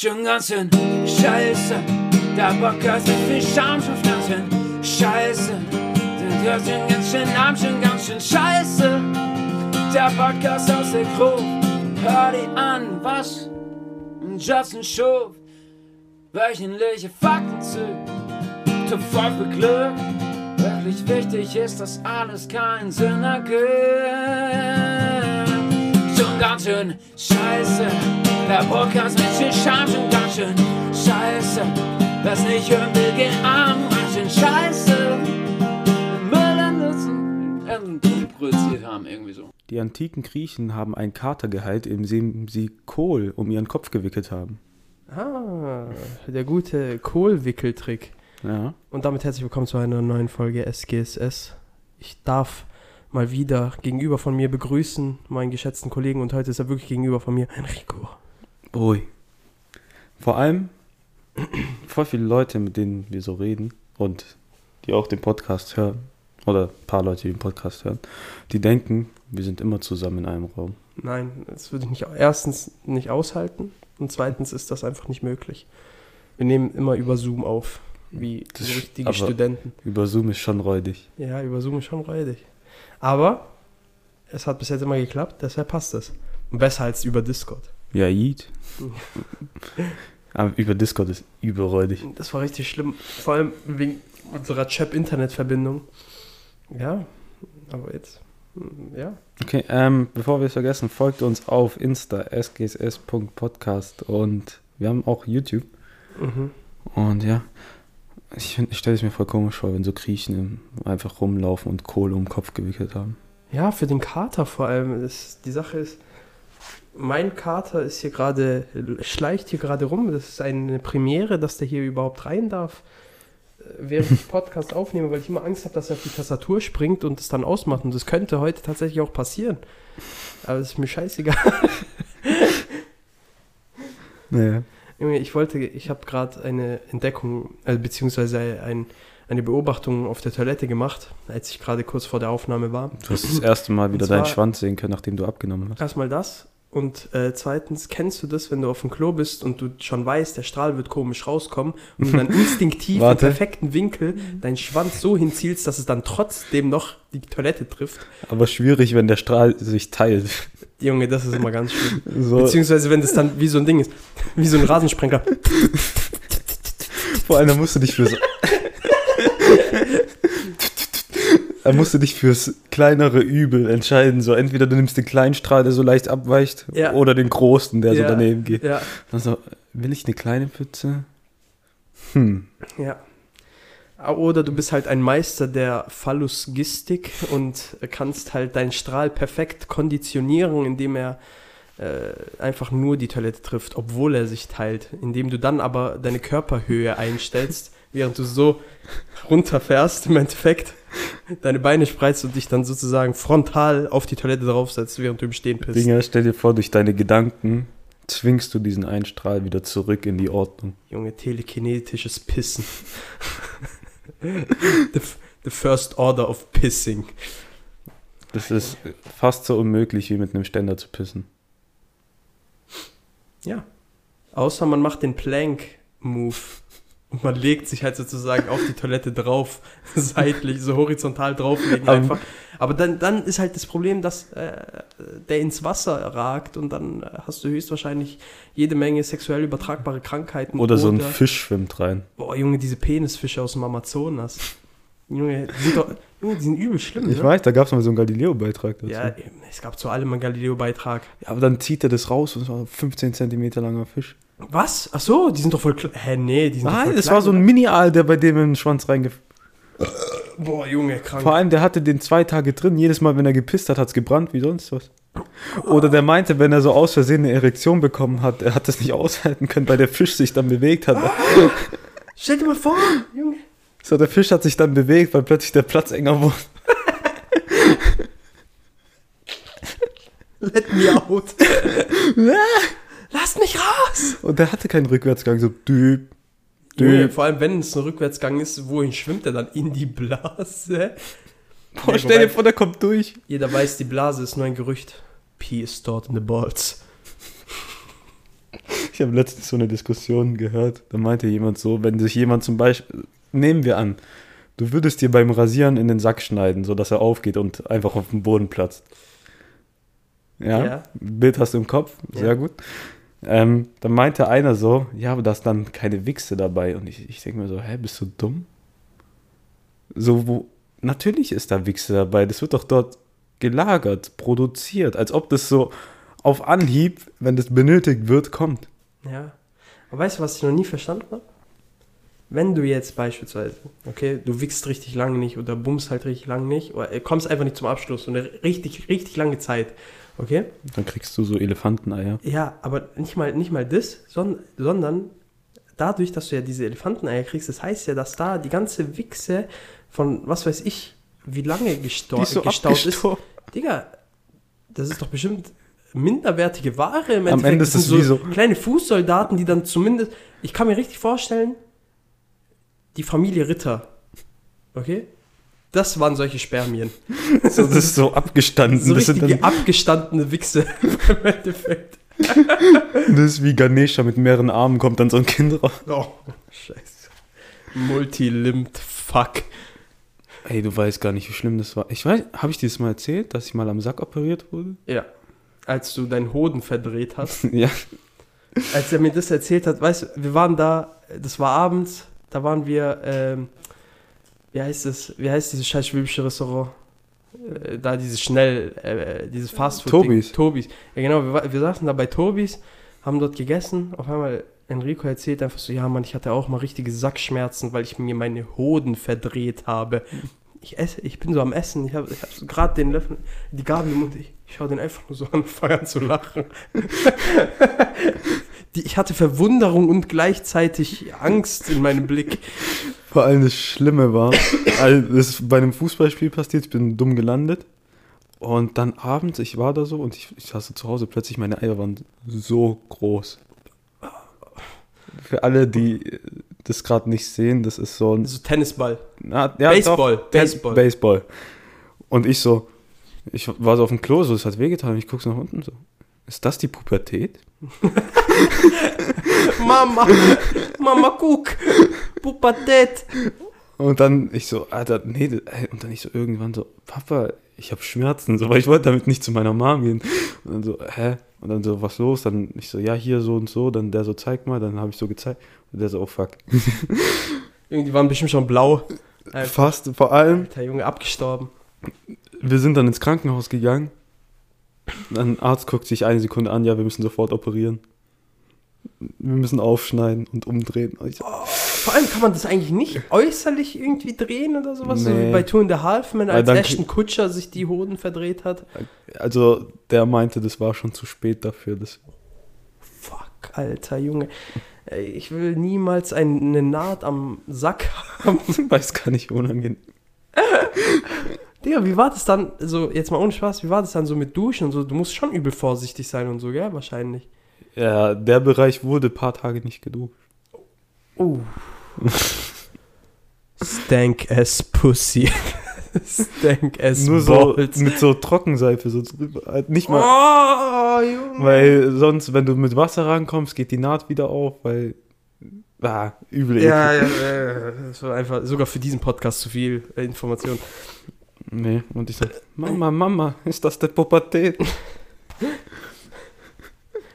Schon ganz schön scheiße. Der Podcast ist viel Scham schon ganz schön scheiße. Der schon ganz schön arm, schon ganz schön scheiße. Der Podcast aus der Gruppe. Hör die an, was Justin Schuf. Wöchentliche Fakten zu. Top 5 beglückt. Wirklich wichtig ist, dass alles keinen Sinn ergibt. Schon ganz schön scheiße. Der Podcast mit viel schon ganz schön scheiße. Wer's nicht hören will, geht arm, ganz schön scheiße. Müll produziert haben, irgendwie so. Die antiken Griechen haben einen Kater geheilt, indem sie Kohl um ihren Kopf gewickelt haben. Ah, der gute Kohlwickeltrick. Ja. Und damit herzlich willkommen zu einer neuen Folge SGSS. Ich darf mal wieder gegenüber von mir begrüßen, meinen geschätzten Kollegen, und heute ist er wirklich gegenüber von mir, Enrico. Ui. Vor allem voll viele Leute, mit denen wir so reden und die auch den Podcast hören, oder ein paar Leute, die den Podcast hören, die denken, wir sind immer zusammen in einem Raum. Nein, das würde ich nicht, erstens nicht aushalten und zweitens ist das einfach nicht möglich. Wir nehmen immer über Zoom auf, wie Das richtige Studenten. Über Zoom ist schon räudig. Ja, über Zoom ist schon räudig. Aber es hat bis jetzt immer geklappt, deshalb passt es. Und besser als über Discord. Ja, Yeet. Aber über Discord ist überräudig. Das war richtig schlimm. Vor allem wegen unserer Chap-Internet-Verbindung. Ja, aber jetzt. Ja. Okay, ähm, bevor wir es vergessen, folgt uns auf Insta, sgss.podcast und wir haben auch YouTube. Mhm. Und ja, ich, ich stelle es mir voll komisch vor, wenn so Griechen einfach rumlaufen und Kohle um den Kopf gewickelt haben. Ja, für den Kater vor allem. Das, die Sache ist, mein Kater ist hier gerade, schleicht hier gerade rum. Das ist eine Premiere, dass der hier überhaupt rein darf, äh, während ich Podcast aufnehme, weil ich immer Angst habe, dass er auf die Tastatur springt und es dann ausmacht. Und das könnte heute tatsächlich auch passieren. Aber es ist mir scheißegal. Naja. Ich wollte, ich habe gerade eine Entdeckung, also beziehungsweise ein, eine Beobachtung auf der Toilette gemacht, als ich gerade kurz vor der Aufnahme war. Du hast das erste Mal wieder deinen Schwanz sehen können, nachdem du abgenommen hast. Erstmal das und äh, zweitens, kennst du das, wenn du auf dem Klo bist und du schon weißt, der Strahl wird komisch rauskommen und du dann instinktiv im perfekten Winkel deinen Schwanz so hinzielst, dass es dann trotzdem noch die Toilette trifft? Aber schwierig, wenn der Strahl sich teilt. Junge, das ist immer ganz schlimm. So, Beziehungsweise, wenn das dann wie so ein Ding ist, wie so ein Rasensprenger. vor allem, musst du dich fürs. Da musst du dich fürs kleinere Übel entscheiden. So, entweder du nimmst den kleinen Strahl, der so leicht abweicht, Ja. oder den großen, der so Ja. daneben geht. Ja, Also, will ich eine kleine Pfütze? Hm. Ja. Oder du bist halt ein Meister der Phallusgistik und kannst halt deinen Strahl perfekt konditionieren, indem er äh, einfach nur die Toilette trifft, obwohl er sich teilt. Indem du dann aber deine Körperhöhe einstellst, während du so runterfährst, im Endeffekt deine Beine spreizt und dich dann sozusagen frontal auf die Toilette draufsetzt, während du im Stehen bist. Dinger, stell dir vor, durch deine Gedanken zwingst du diesen einen Strahl wieder zurück in die Ordnung. Junge, telekinetisches Pissen. the, the first order of pissing. Das ist fast so unmöglich, wie mit einem Ständer zu pissen. Ja. Außer man macht den Plank-Move. Und man legt sich halt sozusagen auf die Toilette drauf, seitlich, so horizontal drauflegen einfach. Aber dann, dann ist halt das Problem, dass äh, der ins Wasser ragt und dann hast du höchstwahrscheinlich jede Menge sexuell übertragbare Krankheiten. Oder so ein Fisch schwimmt rein. Boah, Junge, diese Penisfische aus dem Amazonas. Junge, die sind doch, Junge, die sind übel schlimm, Ich ne? weiß, da gab es mal so einen Galileo-Beitrag dazu. Ja, es gab zu allem einen Galileo-Beitrag. Ja, aber dann zieht er das raus und es war ein 15 Zentimeter langer Fisch. Was? Ach so, die sind doch voll klein. Hä, nee, die sind doch Nein, voll das klein, war so ein? Mini-Aal, der bei dem in den Schwanz reingef... Boah, Junge, krank. Vor allem, der hatte den zwei Tage drin. Jedes Mal, wenn er gepisst hat, hat es gebrannt wie sonst was. Oder der meinte, wenn er so aus Versehen eine Erektion bekommen hat, er hat das nicht aushalten können, weil der Fisch sich dann bewegt hat. Stell dir mal vor, Junge. So, der Fisch hat sich dann bewegt, weil plötzlich der Platz enger wurde. Let me out. Lasst mich raus. Und der hatte keinen Rückwärtsgang, so düb, düb. vor allem, wenn es ein Rückwärtsgang ist, wohin schwimmt er dann? In die Blase? Boah, Nee, stell dir vor, der kommt durch. Jeder weiß, die Blase ist nur ein Gerücht. Pee is stored in the balls. Ich habe letztens so eine Diskussion gehört. Da meinte jemand so, wenn sich jemand zum Beispiel, nehmen wir an, du würdest dir beim Rasieren in den Sack schneiden, sodass er aufgeht und einfach auf dem Boden platzt. Ja, Ja. Bild hast du im Kopf, sehr Ja. gut. Ähm, dann meinte einer so, ja, aber da ist dann keine Wichse dabei. Und ich, ich denke mir so, hä, bist du dumm? So, wo, natürlich ist da Wichse dabei. Das wird doch dort gelagert, produziert, als ob das so auf Anhieb, wenn das benötigt wird, kommt. Ja. Aber weißt du, was ich noch nie verstanden habe? Wenn du jetzt beispielsweise, okay, du wickst richtig lange nicht oder bummst halt richtig lange nicht oder äh, kommst einfach nicht zum Abschluss und eine richtig, richtig lange Zeit, okay? Dann kriegst du so Elefanteneier. Ja, aber nicht mal, nicht mal das, sondern, sondern dadurch, dass du ja diese Elefanteneier kriegst, das heißt ja, dass da die ganze Wichse von, was weiß ich, wie lange gestor so gestaut ist. Digga, das ist doch bestimmt minderwertige Ware im Am Ende ist Das wie so- kleine Fußsoldaten, die dann zumindest, ich kann mir richtig vorstellen, die Familie Ritter, okay? Das waren solche Spermien. So, das ist so abgestanden. So das, sind dann, abgestandene Wichse im Endeffekt. das ist wie Ganesha mit mehreren Armen, kommt dann so ein Kind raus. Oh, scheiße. Multilimbed, fuck. Ey, du weißt gar nicht, wie schlimm das war. Ich weiß, habe ich dir das mal erzählt, dass ich mal am Sack operiert wurde? Ja. Als du deinen Hoden verdreht hast. ja. Als er mir das erzählt hat, weißt du, wir waren da, das war abends, da waren wir, ähm, wie heißt es, wie heißt dieses scheiß schwäbische Restaurant? Äh, da dieses schnell, äh, dieses Fastfood. Tobis. Tobis. Ja genau, wir, wir saßen da bei Tobis, haben dort gegessen, auf einmal Enrico erzählt einfach so, ja Mann, ich hatte auch mal richtige Sackschmerzen, weil ich mir meine Hoden verdreht habe. Ich esse, ich bin so am Essen, ich habe ich hab so gerade den Löffel, die Gabel im Mund, ich, ich schaue den einfach nur so an und fange an zu lachen. Die, ich hatte Verwunderung und gleichzeitig Angst in meinem Blick. Vor allem das Schlimme war, also das ist bei einem Fußballspiel passiert, ich bin dumm gelandet. Und dann abends, ich war da so und ich, ich saß zu Hause, plötzlich meine Eier waren so groß. Für alle, die das gerade nicht sehen, das ist so ein... So Tennisball. Na, ja, Baseball, doch, Baseball. Baseball. Und ich so, ich war so auf dem Klo, so, es hat wehgetan, und ich gucke so nach unten so. Ist das die Pubertät? Mama, Mama, guck, Pubertät. Und dann ich so, Alter, nee, das- ey, und dann ich so irgendwann so, Papa, ich habe Schmerzen, so, weil ich wollte damit nicht zu meiner Mom gehen. Und dann so, hä? Und dann so, was los? Dann ich so, ja, hier so und so. Dann der so, zeig mal. Dann habe ich so gezeigt. Und der so, oh fuck. Irgendwie waren bestimmt schon blau. Alter, Fast, vor allem, Alter Junge, abgestorben. wir sind dann ins Krankenhaus gegangen. Ein Arzt guckt sich eine Sekunde an, ja, wir müssen sofort operieren. Wir müssen aufschneiden und umdrehen. Ich so, Vor allem kann man das eigentlich nicht äußerlich irgendwie drehen oder sowas, so Nee. wie bei Two and a Half Weil als Ashton Kutscher sich die Hoden verdreht hat. Also, der meinte, das war schon zu spät dafür. Das, Fuck, alter Junge. Ich will niemals eine Naht am Sack haben. weiß gar nicht, unangenehm. Digga, wie war das dann, so jetzt mal ohne Spaß, wie war das dann so mit Duschen und so? Du musst schon übel vorsichtig sein und so, gell? Wahrscheinlich. Ja, der Bereich wurde ein paar Tage nicht geduscht. Oh. Stank as Pussy. Stank as Nur so Balls. mit so Trockenseife so drüber. Halt Nicht mal, Oh, Junge. weil sonst, wenn du mit Wasser rankommst, geht die Naht wieder auf, weil. Ah, übel Ja, ja, ja, ja, das war einfach sogar für diesen Podcast zu viel äh, Information. Nee, und ich so, Mama, Mama, ist das der Pubertät?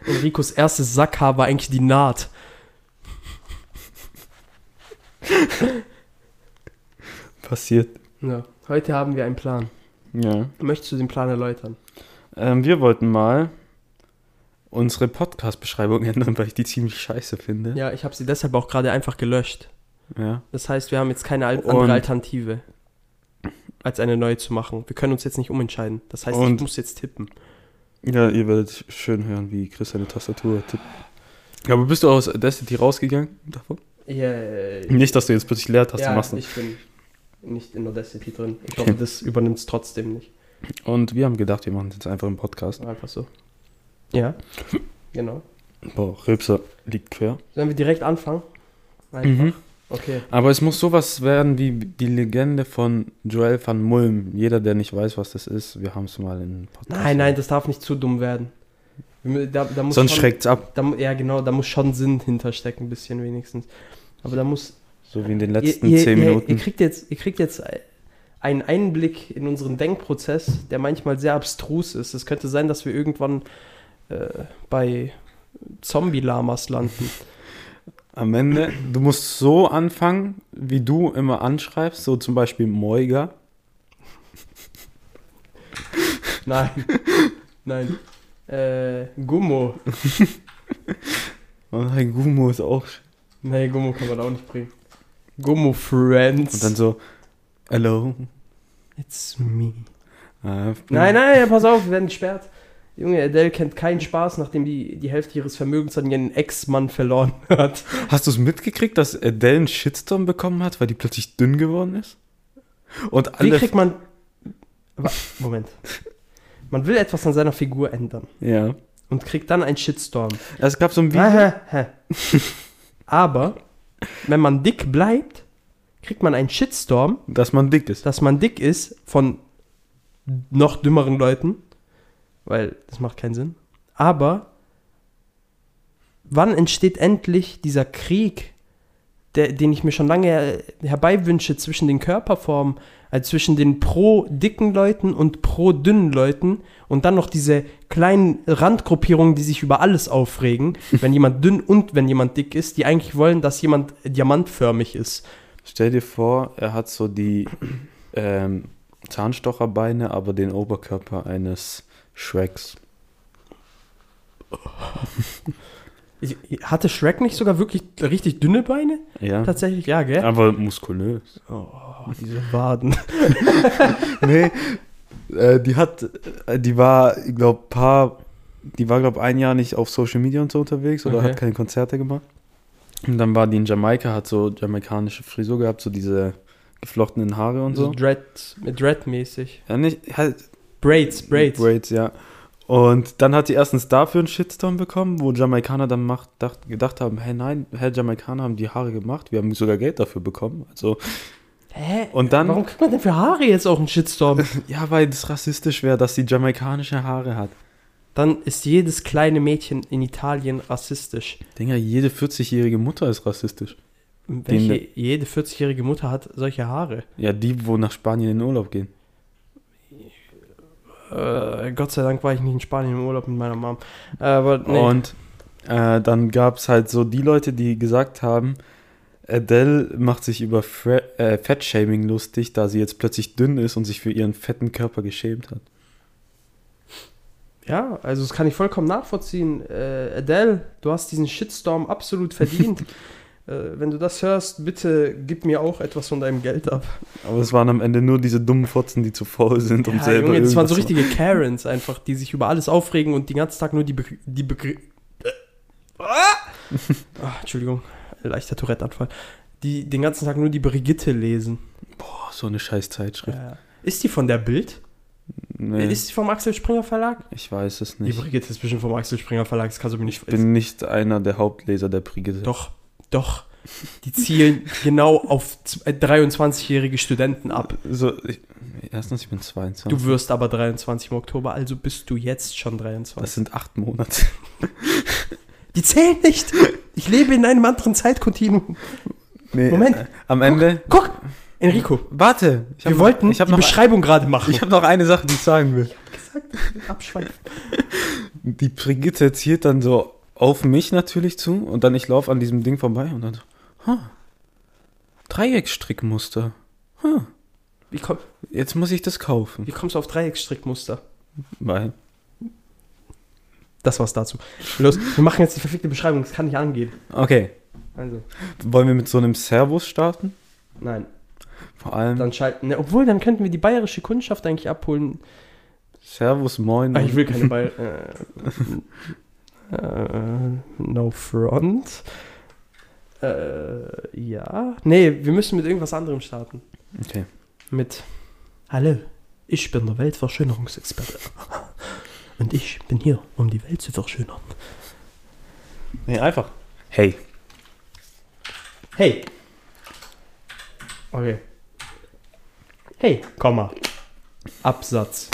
Enricos erstes Sackhaar war eigentlich die Naht. Passiert. Ja. Heute haben wir einen Plan. Ja. Möchtest du den Plan erläutern? Ähm, wir wollten mal unsere Podcast-Beschreibung ändern, weil ich die ziemlich scheiße finde. Ja, ich habe sie deshalb auch gerade einfach gelöscht. Ja. Das heißt, wir haben jetzt keine Und- andere Alternative, als eine neue zu machen. Wir können uns jetzt nicht umentscheiden. Das heißt, ich Und- muss jetzt tippen. Ja, ihr werdet schön hören, wie Chris seine Tastatur tippt. Aber bist du aus Destiny rausgegangen davon? Ja, Nicht, dass du jetzt plötzlich Leertaste ja machst. ich bin nicht in Audacity drin. Ich Okay. hoffe, das übernimmt es trotzdem nicht. Und wir haben gedacht, wir machen es jetzt einfach im Podcast. Einfach so. Ja, genau. Boah, Rülpser liegt quer. Sollen wir direkt anfangen? Einfach. Mhm. Okay. Aber es muss sowas werden wie die Legende von Joel van Mulm. Jeder, der nicht weiß, was das ist, wir haben es mal in Podcast. Nein, nein, das darf nicht zu dumm werden. Da, da Sonst schon, schreckt's ab. da, Ja, genau, da muss schon Sinn hinterstecken, ein bisschen wenigstens. Aber da muss. So wie in den letzten ihr, ihr, zehn ihr, Minuten. Ihr kriegt, jetzt, ihr kriegt jetzt einen Einblick in unseren Denkprozess, der manchmal sehr abstrus ist. Es könnte sein, dass wir irgendwann äh, bei Zombie-Lamas landen. Am Ende, du musst so anfangen, wie du immer anschreibst, so zum Beispiel Moiga. Nein. Nein. Äh, Gummo. Und ein Gumo ist auch. Nee, Gummo kann man auch nicht bringen. Gummo Friends. Und dann so, hello. It's me. Äh, Nein, nein, pass auf, wir werden gesperrt. Junge, Adele kennt keinen Spaß, nachdem die die Hälfte ihres Vermögens an ihren Ex-Mann verloren hat. Hast du es mitgekriegt, dass Adele einen Shitstorm bekommen hat, weil die plötzlich dünn geworden ist? Und Wie alle. kriegt man. Moment. Man will etwas an seiner Figur ändern ja. und kriegt dann einen Shitstorm. Es gab so ein Video. Aber, wenn man dick bleibt, kriegt man einen Shitstorm, dass man dick ist. dass man dick ist von noch dümmeren Leuten, weil das macht keinen Sinn. Aber wann entsteht endlich dieser Krieg, der, den ich mir schon lange her herbeiwünsche zwischen den Körperformen, also zwischen den pro dicken Leuten und pro dünnen Leuten und dann noch diese kleinen Randgruppierungen, die sich über alles aufregen, wenn jemand dünn und wenn jemand dick ist, die eigentlich wollen, dass jemand diamantförmig ist. Stell dir vor, er hat so die ähm, Zahnstocherbeine, aber den Oberkörper eines Shreks. Ich, hatte Shrek nicht sogar wirklich richtig dünne Beine? Ja. Tatsächlich, ja, gell? Aber muskulös. Oh, diese Waden. nee, äh, die hat, äh, die war, ich glaube, paar, die war, glaube ein Jahr nicht auf Social Media und so unterwegs oder Okay. hat keine Konzerte gemacht. Und dann war die in Jamaika, hat so jamaikanische Frisur gehabt, so diese geflochtenen Haare und So so. Dread, Dread-mäßig. Ja, nicht, halt, Braids, Braids. Braids, ja. Und dann hat sie erstens dafür einen Shitstorm bekommen, wo Jamaikaner dann macht, dacht, gedacht haben, hey nein, hey, Jamaikaner haben die Haare gemacht, wir haben sogar Geld dafür bekommen. Also, Hä? Und dann- Warum kriegt man denn für Haare jetzt auch einen Shitstorm? ja, weil das rassistisch wäre, dass sie jamaikanische Haare hat. Dann ist jedes kleine Mädchen in Italien rassistisch. Dinger, jede 40-jährige Mutter ist rassistisch. Welche, jede 40-jährige Mutter hat solche Haare. Ja, die, wo nach Spanien in den Urlaub gehen. Äh, Gott sei Dank war ich nicht in Spanien im Urlaub mit meiner Mom. Aber nee. Und äh, dann gab es halt so die Leute, die gesagt haben, Adele macht sich über Fre äh, Fettshaming lustig, da sie jetzt plötzlich dünn ist und sich für ihren fetten Körper geschämt hat. Ja, also das kann ich vollkommen nachvollziehen. Äh, Adele, du hast diesen Shitstorm absolut verdient. äh, wenn du das hörst, bitte gib mir auch etwas von deinem Geld ab. Aber es waren am Ende nur diese dummen Fotzen, die zu faul sind, um ja, selber Junge, das waren so richtige Karens einfach, die sich über alles aufregen und den ganzen Tag nur die Begr die Begr ah, Entschuldigung, leichter Tourette-Anfall. Die den ganzen Tag nur die Brigitte lesen. Boah, so eine scheiß Zeitschrift. Ja. Ist die von der Bild? Nee, Ist die vom Axel Springer Verlag? ich weiß es Die nicht. Brigitte ist bestimmt vom Axel Springer Verlag, das kannst du mir nicht Ich bin nicht einer der Hauptleser der Brigitte. Doch, doch. Die zielen genau auf z- äh, 23-jährige Studenten ab. So, ich, erstens, ich bin 22. Du wirst aber 23 im Oktober, also bist du jetzt schon 23. das sind acht Monate. Die zählen nicht. Ich lebe in einem anderen Zeitkontinuum. Nee, Moment. Äh, am Ende. Guck, Enrico, Warte, ich wir noch- wollten ich hab die noch, Beschreibung gerade machen. ich habe noch eine Sache, die ich sagen will. Abschweifen. Die Brigitte zielt dann so auf mich natürlich zu und dann ich laufe an diesem Ding vorbei und dann so, huh, Dreiecksstrickmuster. Huh, Wie, komm, jetzt muss ich das kaufen. wie kommst du auf Dreiecksstrickmuster? Weil, Das war's dazu. Los, wir machen jetzt die verfickte Beschreibung, das kann nicht angehen. okay, Also, wollen wir mit so einem Servus starten? nein. Vor allem Dann schalten. Ne, obwohl, dann könnten wir die bayerische Kundschaft eigentlich abholen. Servus, moin. Ah, ich will keine Bayer. äh, äh, no front. Äh, ja. Nee, wir müssen mit irgendwas anderem starten. Okay. Mit Hallo, ich bin der Weltverschönerungsexperte. Und ich bin hier, um die Welt zu verschönern. Nee, einfach. Hey. Hey. Okay. Hey, Komma. Absatz.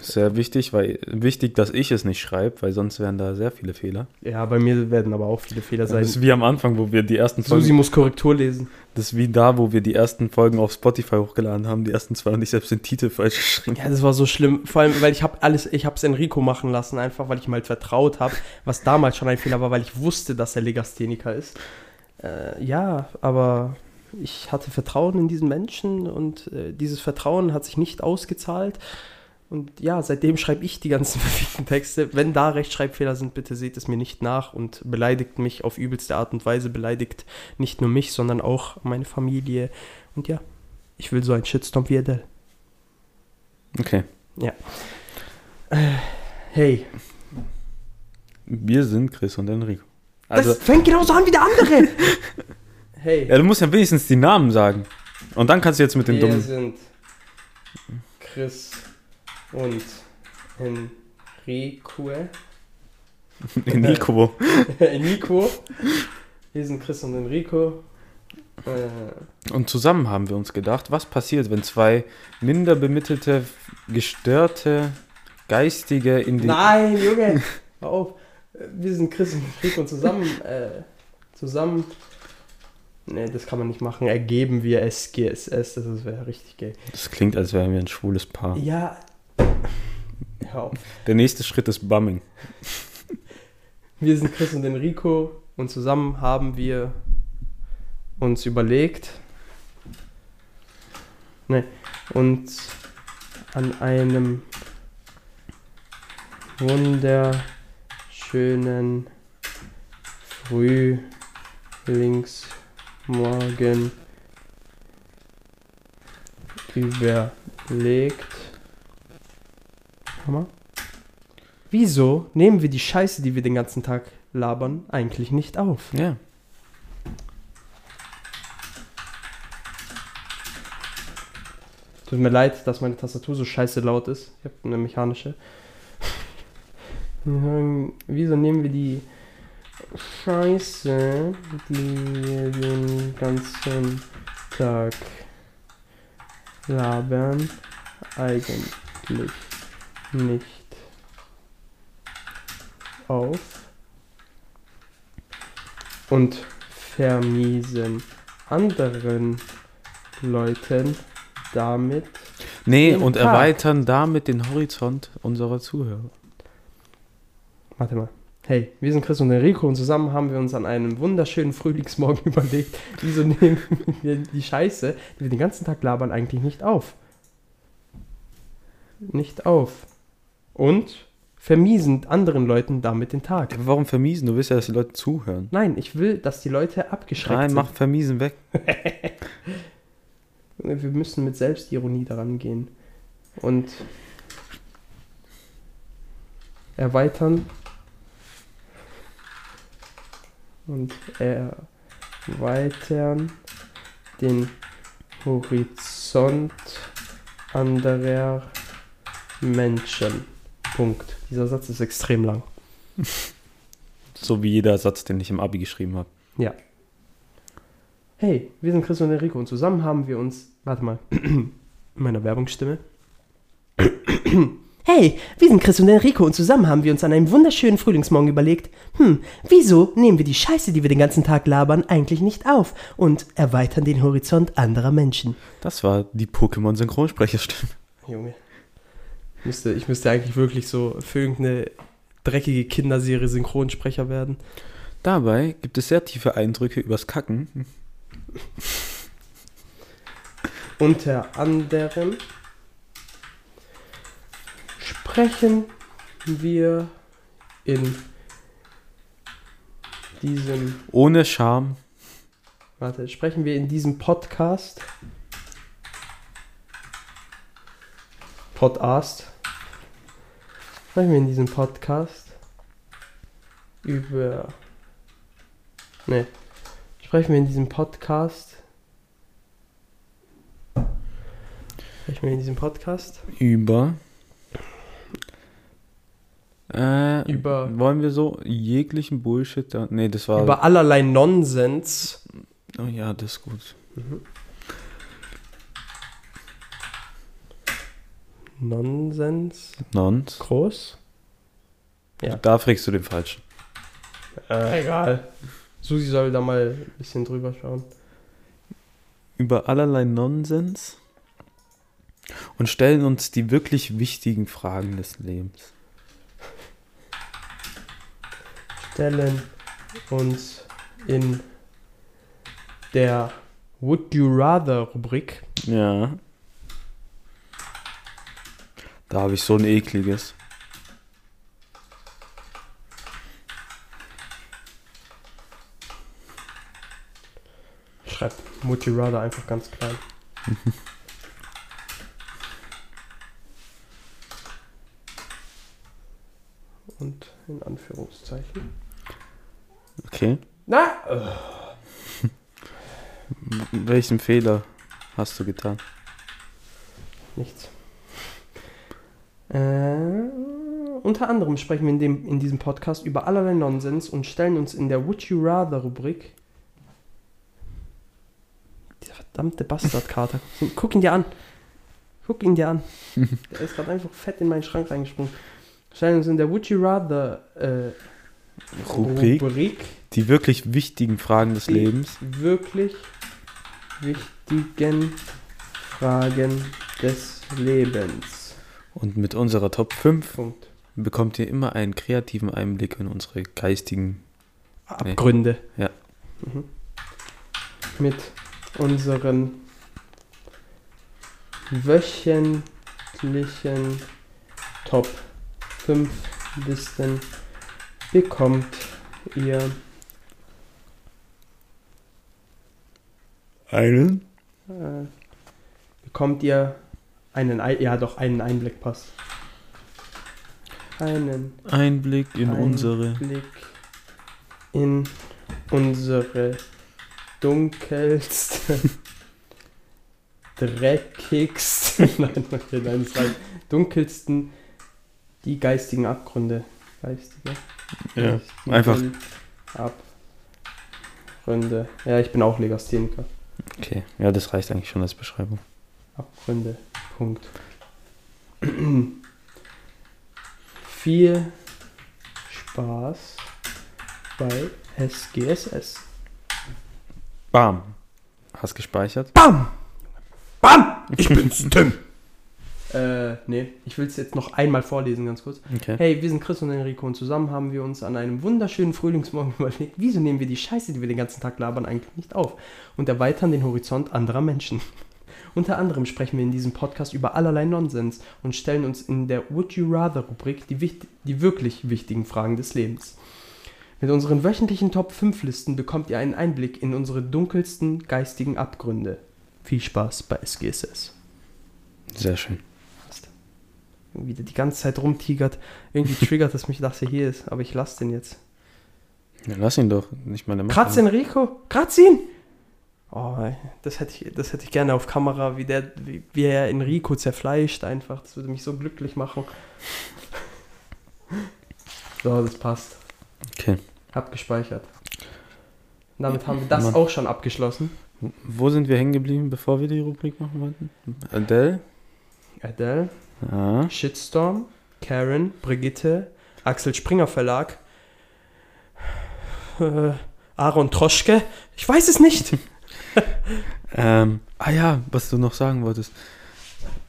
Sehr wichtig, weil wichtig, dass ich es nicht schreibe, weil sonst wären da sehr viele Fehler. Ja, bei mir werden aber auch viele Fehler Das sein. ist wie am Anfang, wo wir die ersten Folgen. Susi muss Korrektur lesen. Das ist wie da, wo wir die ersten Folgen auf Spotify hochgeladen haben, die ersten zwei und ich selbst den Titel falsch geschrieben. Ja, das war so schlimm. Vor allem, weil ich habe alles, ich habe es Enrico machen lassen, einfach weil ich ihm halt vertraut habe, was damals schon ein Fehler war, weil ich wusste, dass er Legastheniker ist. Äh, ja, aber ich hatte Vertrauen in diesen Menschen und äh, dieses Vertrauen hat sich nicht ausgezahlt. Und ja, seitdem schreibe ich die ganzen verfickten Texte. Wenn da Rechtschreibfehler sind, bitte seht es mir nicht nach und beleidigt mich auf übelste Art und Weise. Beleidigt nicht nur mich, sondern auch meine Familie. Und ja, ich will so einen Shitstorm wie Adele. Okay. Hey, Wir sind Chris und Enrico. Also, das fängt genauso an wie der andere. hey, ja, du musst ja wenigstens die Namen sagen. Und dann kannst du jetzt mit dem wir dummen. sind Chris und Enrico. Nico. Nico. Wir sind Chris und Enrico. Äh, Und zusammen haben wir uns gedacht, was passiert, wenn zwei minder bemittelte, gestörte, geistige, in die. nein, Junge, hör auf. Wir sind Chris und Enrico und zusammen, äh, zusammen, ne, das kann man nicht machen, ergeben wir SGSS, das wäre richtig gay. Das klingt, als wären wir ein schwules Paar. Ja, hör auf. Der nächste Schritt ist Bumming. Wir sind Chris und Enrico und zusammen haben wir uns überlegt, ne, uns an einem wunderschönen Frühlingsmorgen überlegt. Hammer. Wieso nehmen wir die Scheiße, die wir den ganzen Tag labern, eigentlich nicht auf? Ja. Tut mir leid, dass meine Tastatur so scheiße laut ist. Ich habe eine mechanische. Ähm, Wieso nehmen wir die Scheiße, die wir den ganzen Tag labern, eigentlich nicht auf und vermiesen anderen Leuten damit Nee, und Tag. erweitern damit den Horizont unserer Zuhörer. Warte mal. Hey, wir sind Chris und Enrico und zusammen haben wir uns an einem wunderschönen Frühlingsmorgen überlegt, wieso nehmen wir die Scheiße, die wir den ganzen Tag labern, eigentlich nicht auf. Nicht auf. Und vermiesen anderen Leuten damit den Tag. Aber warum vermiesen? Du willst ja, dass die Leute zuhören. Nein, ich will, dass die Leute abgeschreckt Nein, sind. mach vermiesen weg. Wir müssen mit Selbstironie daran gehen. Und erweitern. Und erweitern den Horizont anderer Menschen. Punkt. Dieser Satz ist extrem lang. So wie jeder Satz, den ich im Abi geschrieben habe. Ja. Hey, wir sind Chris und Enrico und zusammen haben wir uns. Warte mal. In meiner Werbungsstimme. Hey, wir sind Chris und Enrico und zusammen haben wir uns an einem wunderschönen Frühlingsmorgen überlegt, hm, wieso nehmen wir die Scheiße, die wir den ganzen Tag labern, eigentlich nicht auf und erweitern den Horizont anderer Menschen? Das war die Pokémon-Synchronsprecherstimme. Junge. Ich müsste, ich müsste eigentlich wirklich so für irgendeine dreckige Kinderserie Synchronsprecher werden. Dabei gibt es sehr tiefe Eindrücke übers Kacken. Unter anderem sprechen wir in diesem, Ohne Scham. warte, sprechen wir in diesem Podcast, Podcast, sprechen wir in diesem Podcast über, ne, sprechen wir in diesem Podcast, sprechen wir in diesem Podcast Über. Äh, über wollen wir so jeglichen Bullshit da. Nee, das war. über allerlei Nonsens. oh ja, das ist gut. Nonsens Nons. groß? Ja. Da fragst du den Falschen. Äh, egal. Susi soll da mal ein bisschen drüber schauen. Über allerlei Nonsens und stellen uns die wirklich wichtigen Fragen des Lebens. Stellen uns in der Would You Rather Rubrik Ja. Da habe ich so ein ekliges. Would You Rather einfach ganz klein. Und in Anführungszeichen. Okay. Na! Welchen Fehler hast du getan? Nichts. Äh, unter anderem sprechen wir in, dem, in diesem Podcast über allerlei Nonsens und stellen uns in der Would You Rather Rubrik dieser verdammte Bastardkater. Guck ihn dir an. Guck ihn dir an. Der ist gerade einfach fett in meinen Schrank reingesprungen. Stellen uns in der Would You Rather äh, Rubrik. Rubrik Die wirklich wichtigen Fragen des Die- Lebens. wirklich wichtigen Fragen des Lebens. Und mit unserer Top 5 Punkt. bekommt ihr immer einen kreativen Einblick in unsere geistigen. Nee. Abgründe. Ja. Mhm. Mit unseren wöchentlichen Top 5 Listen bekommt ihr Einen? äh, bekommt ihr einen Ei ja doch einen Einblick passt. Einen Einblick in Ein- unsere. Blick in unsere dunkelste, dreckigste, nein, okay, nein, es reicht. dunkelsten, die geistigen Abgründe. Geistige. Ja, geistigen einfach. Abgründe. Ja, ich bin auch Legastheniker. Okay, ja, das reicht eigentlich schon als Beschreibung. Abgründe. Punkt. Viel Spaß bei SGSS. Bam. Hast gespeichert? Bam! Bam! Ich bin's, Tim! Äh, nee, ich will es jetzt noch einmal vorlesen, ganz kurz. Okay. Hey, wir sind Chris und Enrico und zusammen haben wir uns an einem wunderschönen Frühlingsmorgen überlegt, wieso nehmen wir die Scheiße, die wir den ganzen Tag labern, eigentlich nicht auf und erweitern den Horizont anderer Menschen. Unter anderem sprechen wir in diesem Podcast über allerlei Nonsens und stellen uns in der Would You Rather Rubrik die, die wirklich wichtigen Fragen des Lebens. Mit unseren wöchentlichen Top 5 Listen bekommt ihr einen Einblick in unsere dunkelsten geistigen Abgründe. Viel Spaß bei SGSS. Sehr schön. Passt. Wie der die ganze Zeit rumtigert. Irgendwie triggert es mich, dass er hier ist, aber ich lasse den jetzt. Ja, lass ihn doch. Nicht meine Macht. Kratz Enrico! Kratz ihn! Oh, das hätte ich, das hätte ich gerne auf Kamera, wie, der, wie, wie er Enrico zerfleischt einfach. Das würde mich so glücklich machen. So, das passt. Okay. Hab gespeichert. Und damit haben wir das Mann. auch schon abgeschlossen. Wo sind wir hängen geblieben, bevor wir die Rubrik machen wollten? Adele? Adele, Ja. Shitstorm, Karen, Brigitte, Axel Springer Verlag, äh, Aaron Troschke. Ich weiß es nicht. Ähm, ah ja, was du noch sagen wolltest.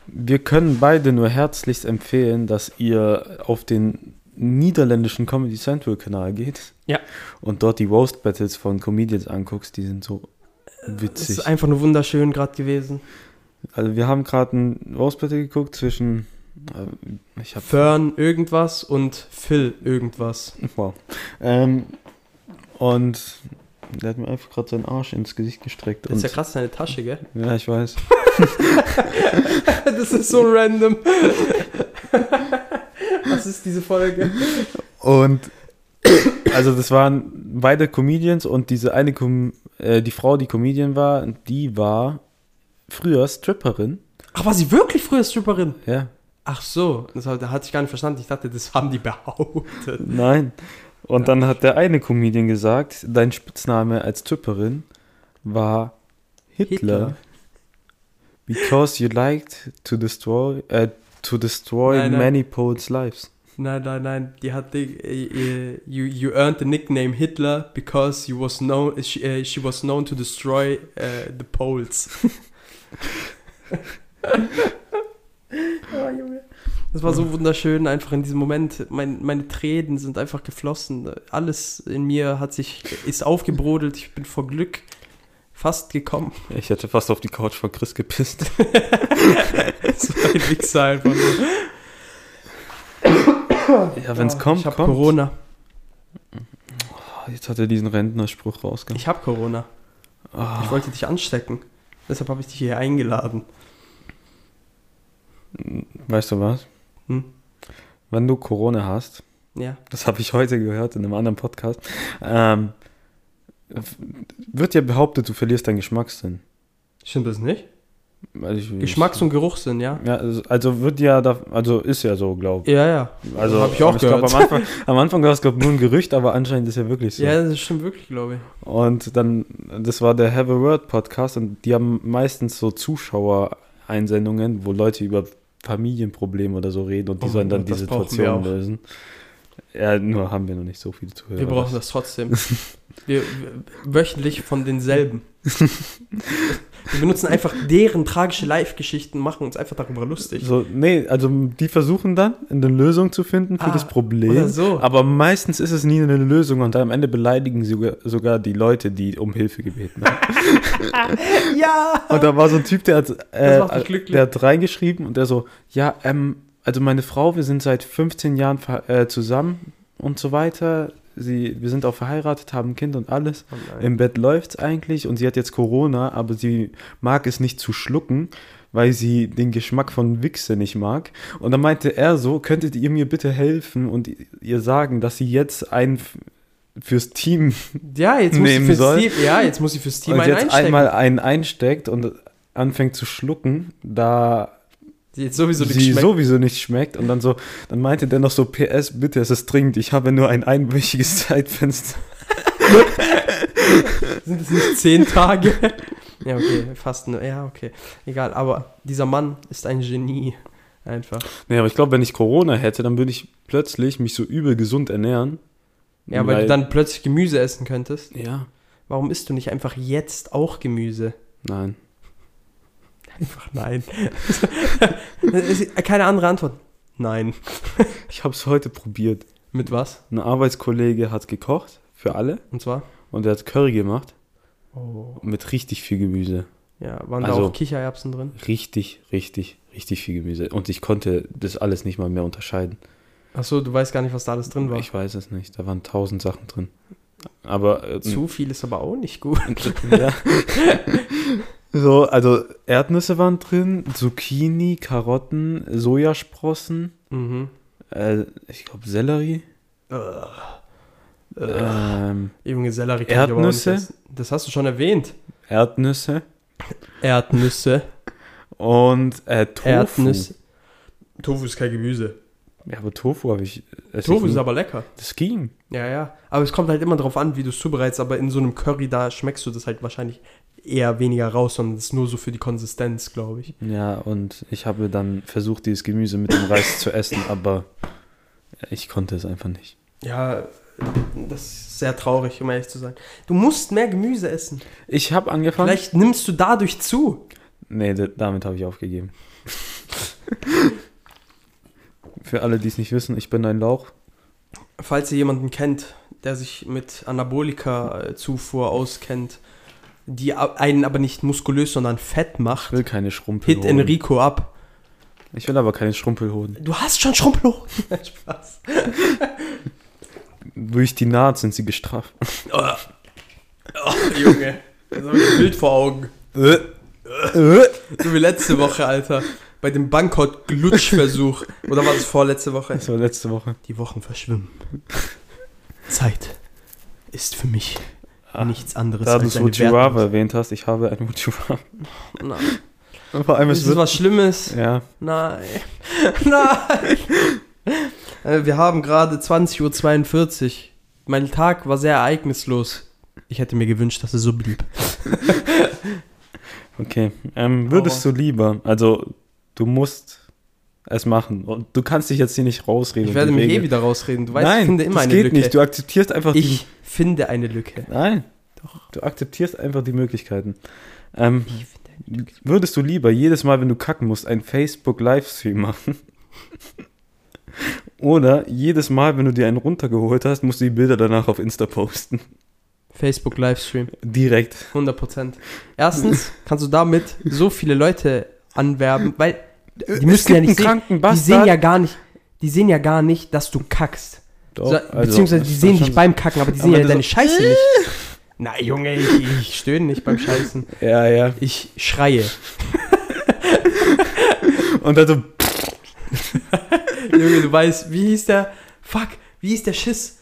Wir können beide nur herzlichst empfehlen, dass ihr auf den niederländischen Comedy Central Kanal geht. Ja. Und dort die Roast Battles von Comedians anguckst, die sind so Es witzig. ist einfach nur wunderschön gerade gewesen. Also wir haben gerade ein Roast Battle geguckt zwischen äh, ich habe Fern irgendwas und Phil irgendwas. wow. Ähm, und der hat mir einfach gerade seinen Arsch ins Gesicht gestreckt. Das ist ja krass, deine Tasche, gell? ja, ich weiß. das ist so random. Was ist diese Folge? Und also das waren beide Comedians und diese eine Com äh, die Frau, die Comedian war, die war früher Stripperin. Ach, war sie wirklich früher Stripperin? Ja, Ach so, das hat, hatte ich gar nicht verstanden. Ich dachte, das haben die behauptet. nein. Und dann hat der eine Comedian gesagt, dein Spitzname als Stripperin war Hitler. Hitler. Because you liked to destroy, äh, To destroy Nein, nein. many poets' lives. Nein, nein, nein. Die hat die, äh, äh, you, you earned the nickname Hitler because you was known, she, äh, she was known to destroy äh, the Poles. oh, Junge. Das war so wunderschön, einfach in diesem Moment. Mein, meine Tränen sind einfach geflossen. Alles in mir hat sich, ist aufgebrodelt. Ich bin vor Glück fast gekommen. Ich hätte fast auf die Couch von Chris gepisst. so ein Wichser einfach nur. Ja, wenn es Oh, kommt, Ich habe kommt. Corona. Jetzt hat er diesen Rentnerspruch rausgehauen. Ich habe Corona. Ah, Ich wollte dich anstecken. Deshalb habe ich dich hier eingeladen. weißt du was? Hm? Wenn du Corona hast, Ja. das habe ich heute gehört in einem anderen Podcast, ähm, wird ja behauptet, du verlierst deinen Geschmackssinn. Stimmt das nicht? Also ich, Geschmacks- und Geruchssinn, ja? Ja, also- also wird ja, da, also ist ja so, glaube ich. Ja, ja. Also Hab ich auch glaub, gehört. am Anfang, am Anfang war es, glaube ich, nur ein Gerücht, aber anscheinend ist ja wirklich so. Ja, das stimmt wirklich, glaube ich. Und dann, das war der Have a Word Podcast und die haben meistens so Zuschauereinsendungen, wo Leute über Familienprobleme oder so reden und die Oh sollen dann Gott, die Situation lösen. Ja, nur haben wir noch nicht so viele Zuhörer. Wir brauchen das trotzdem. Wir, wir wöchentlich von denselben. Wir benutzen einfach deren tragische Live-Geschichten, machen uns einfach darüber lustig. So, nee, also die versuchen dann eine Lösung zu finden für Ah, das Problem. so. Aber meistens ist es nie eine Lösung und am Ende beleidigen sie sogar, sogar die Leute, die um Hilfe gebeten haben. Ja! Und da war so ein Typ, der hat, äh, der hat reingeschrieben und der so, ja, ähm, also meine Frau, wir sind seit 15 Jahren äh, zusammen und so weiter. Sie, wir sind auch verheiratet, haben ein Kind und alles. Oh. Im Bett läuft's eigentlich und sie hat jetzt Corona, aber sie mag es nicht zu schlucken, weil sie den Geschmack von Wichse nicht mag. Und dann meinte er so, könntet ihr mir bitte helfen und ihr sagen, dass sie jetzt einen f- fürs Team Ja, jetzt muss nehmen fürs soll. Team, ja, jetzt muss sie fürs Team und einen jetzt einstecken. einmal einen einsteckt und anfängt zu schlucken, da die jetzt sowieso nicht schmeckt. sowieso nicht schmeckt und dann so, dann meinte der noch so, PS, bitte, es ist dringend, ich habe nur ein einwöchiges Zeitfenster. Sind es nicht zehn Tage? ja, okay, fast nur. Ja, okay. Egal, aber dieser Mann ist ein Genie. Einfach. Nee, aber ich glaube, wenn ich Corona hätte, dann würde ich plötzlich mich so übel gesund ernähren. Ja, weil, du dann plötzlich Gemüse essen könntest. Ja, Warum isst du nicht einfach jetzt auch Gemüse? nein. Einfach nein. Keine andere Antwort. Nein. Ich habe es heute probiert. Mit was? Ein Arbeitskollege hat gekocht für alle Und zwar? und er hat Curry gemacht Oh. mit richtig viel Gemüse. Ja, waren Also- da auch Kichererbsen drin? Richtig, richtig, richtig viel Gemüse. Und ich konnte das alles nicht mal mehr unterscheiden. Achso, du weißt gar nicht, was da alles drin war. Ich weiß es nicht. Da waren tausend Sachen drin. Aber äh, Zu viel ist aber auch nicht gut. ja. so, also Erdnüsse waren drin, Zucchini, Karotten, Sojasprossen, Mhm. äh, ich glaube Sellerie, Äh, ähm, Junge Sellerie kann ich Erdnüsse? essen. Das hast du schon erwähnt. Erdnüsse Erdnüsse. und äh, Tofu. Erdnüsse. Tofu ist kein Gemüse. Ja, aber Tofu habe ich. esse Tofu ist aber lecker. Das ging. Ja, ja. Aber es kommt halt immer darauf an, wie du es zubereitest. Aber in so einem Curry, da schmeckst du das halt wahrscheinlich eher weniger raus, sondern es ist nur so für die Konsistenz, glaube ich. Ja, und ich habe dann versucht, dieses Gemüse mit dem Reis zu essen, aber ich konnte es einfach nicht. Ja, das ist sehr traurig, um ehrlich zu sein. Du musst mehr Gemüse essen. Ich habe angefangen. Vielleicht nimmst du dadurch zu. Nee, damit habe ich aufgegeben. Für alle, die es nicht wissen, ich bin ein Lauch. Falls ihr jemanden kennt, der sich mit Anabolika-Zufuhr auskennt, die einen aber nicht muskulös, sondern fett Ich macht, will keine Schrumpel. hit Enrico ab. Ich will aber keine Schrumpelhoden. Du hast schon Schrumpelhoden. Spaß. Durch die Naht sind sie gestraft. Oh, Junge. Das habe ich ein Bild vor Augen. Äh, So wie letzte Woche, Alter. Bei dem Bankhaut-Glutschversuch. Oder war das vorletzte Woche? Das war letzte Woche. Die Wochen verschwimmen. Zeit ist für mich Ah, nichts anderes Da du als eine You Rather Wertung. erwähnt hast, ich habe ein You Rather. Nein. Vor allem, Ist es wird. was Schlimmes? Ja, Nein. Nein. Äh, Wir haben gerade 20.42 Uhr. Mein Tag war sehr ereignislos. Ich hätte mir gewünscht, dass es so blieb. okay. Ähm, würdest du lieber, also du musst es machen. Und du kannst dich jetzt hier nicht rausreden. Ich werde mich eh wieder rausreden. Du weißt, Nein, ich finde immer das eine geht Lücke. nicht. Du akzeptierst einfach ich finde eine Lücke. Nein. Du akzeptierst einfach die Möglichkeiten. Ähm, würdest du lieber jedes Mal, wenn du kacken musst, einen Facebook-Livestream machen? Oder jedes Mal, wenn du dir einen runtergeholt hast, musst du die Bilder danach auf Insta posten. Facebook Livestream. Direkt. 100%. Erstens kannst du damit so viele Leute anwerben, weil die Es müssen ja nicht sehen, die sehen ja gar nicht, die sehen ja gar nicht, dass du kackst. Doch, so, also, beziehungsweise die sehen dich beim Kacken, aber die sehen Aber ja deine Scheiße nicht. Na Junge, ich, ich stöhne nicht beim Scheißen. Ja, ja. Ich schreie. Und dann so, Junge, du weißt, wie hieß der? Fuck, wie hieß der Schiss?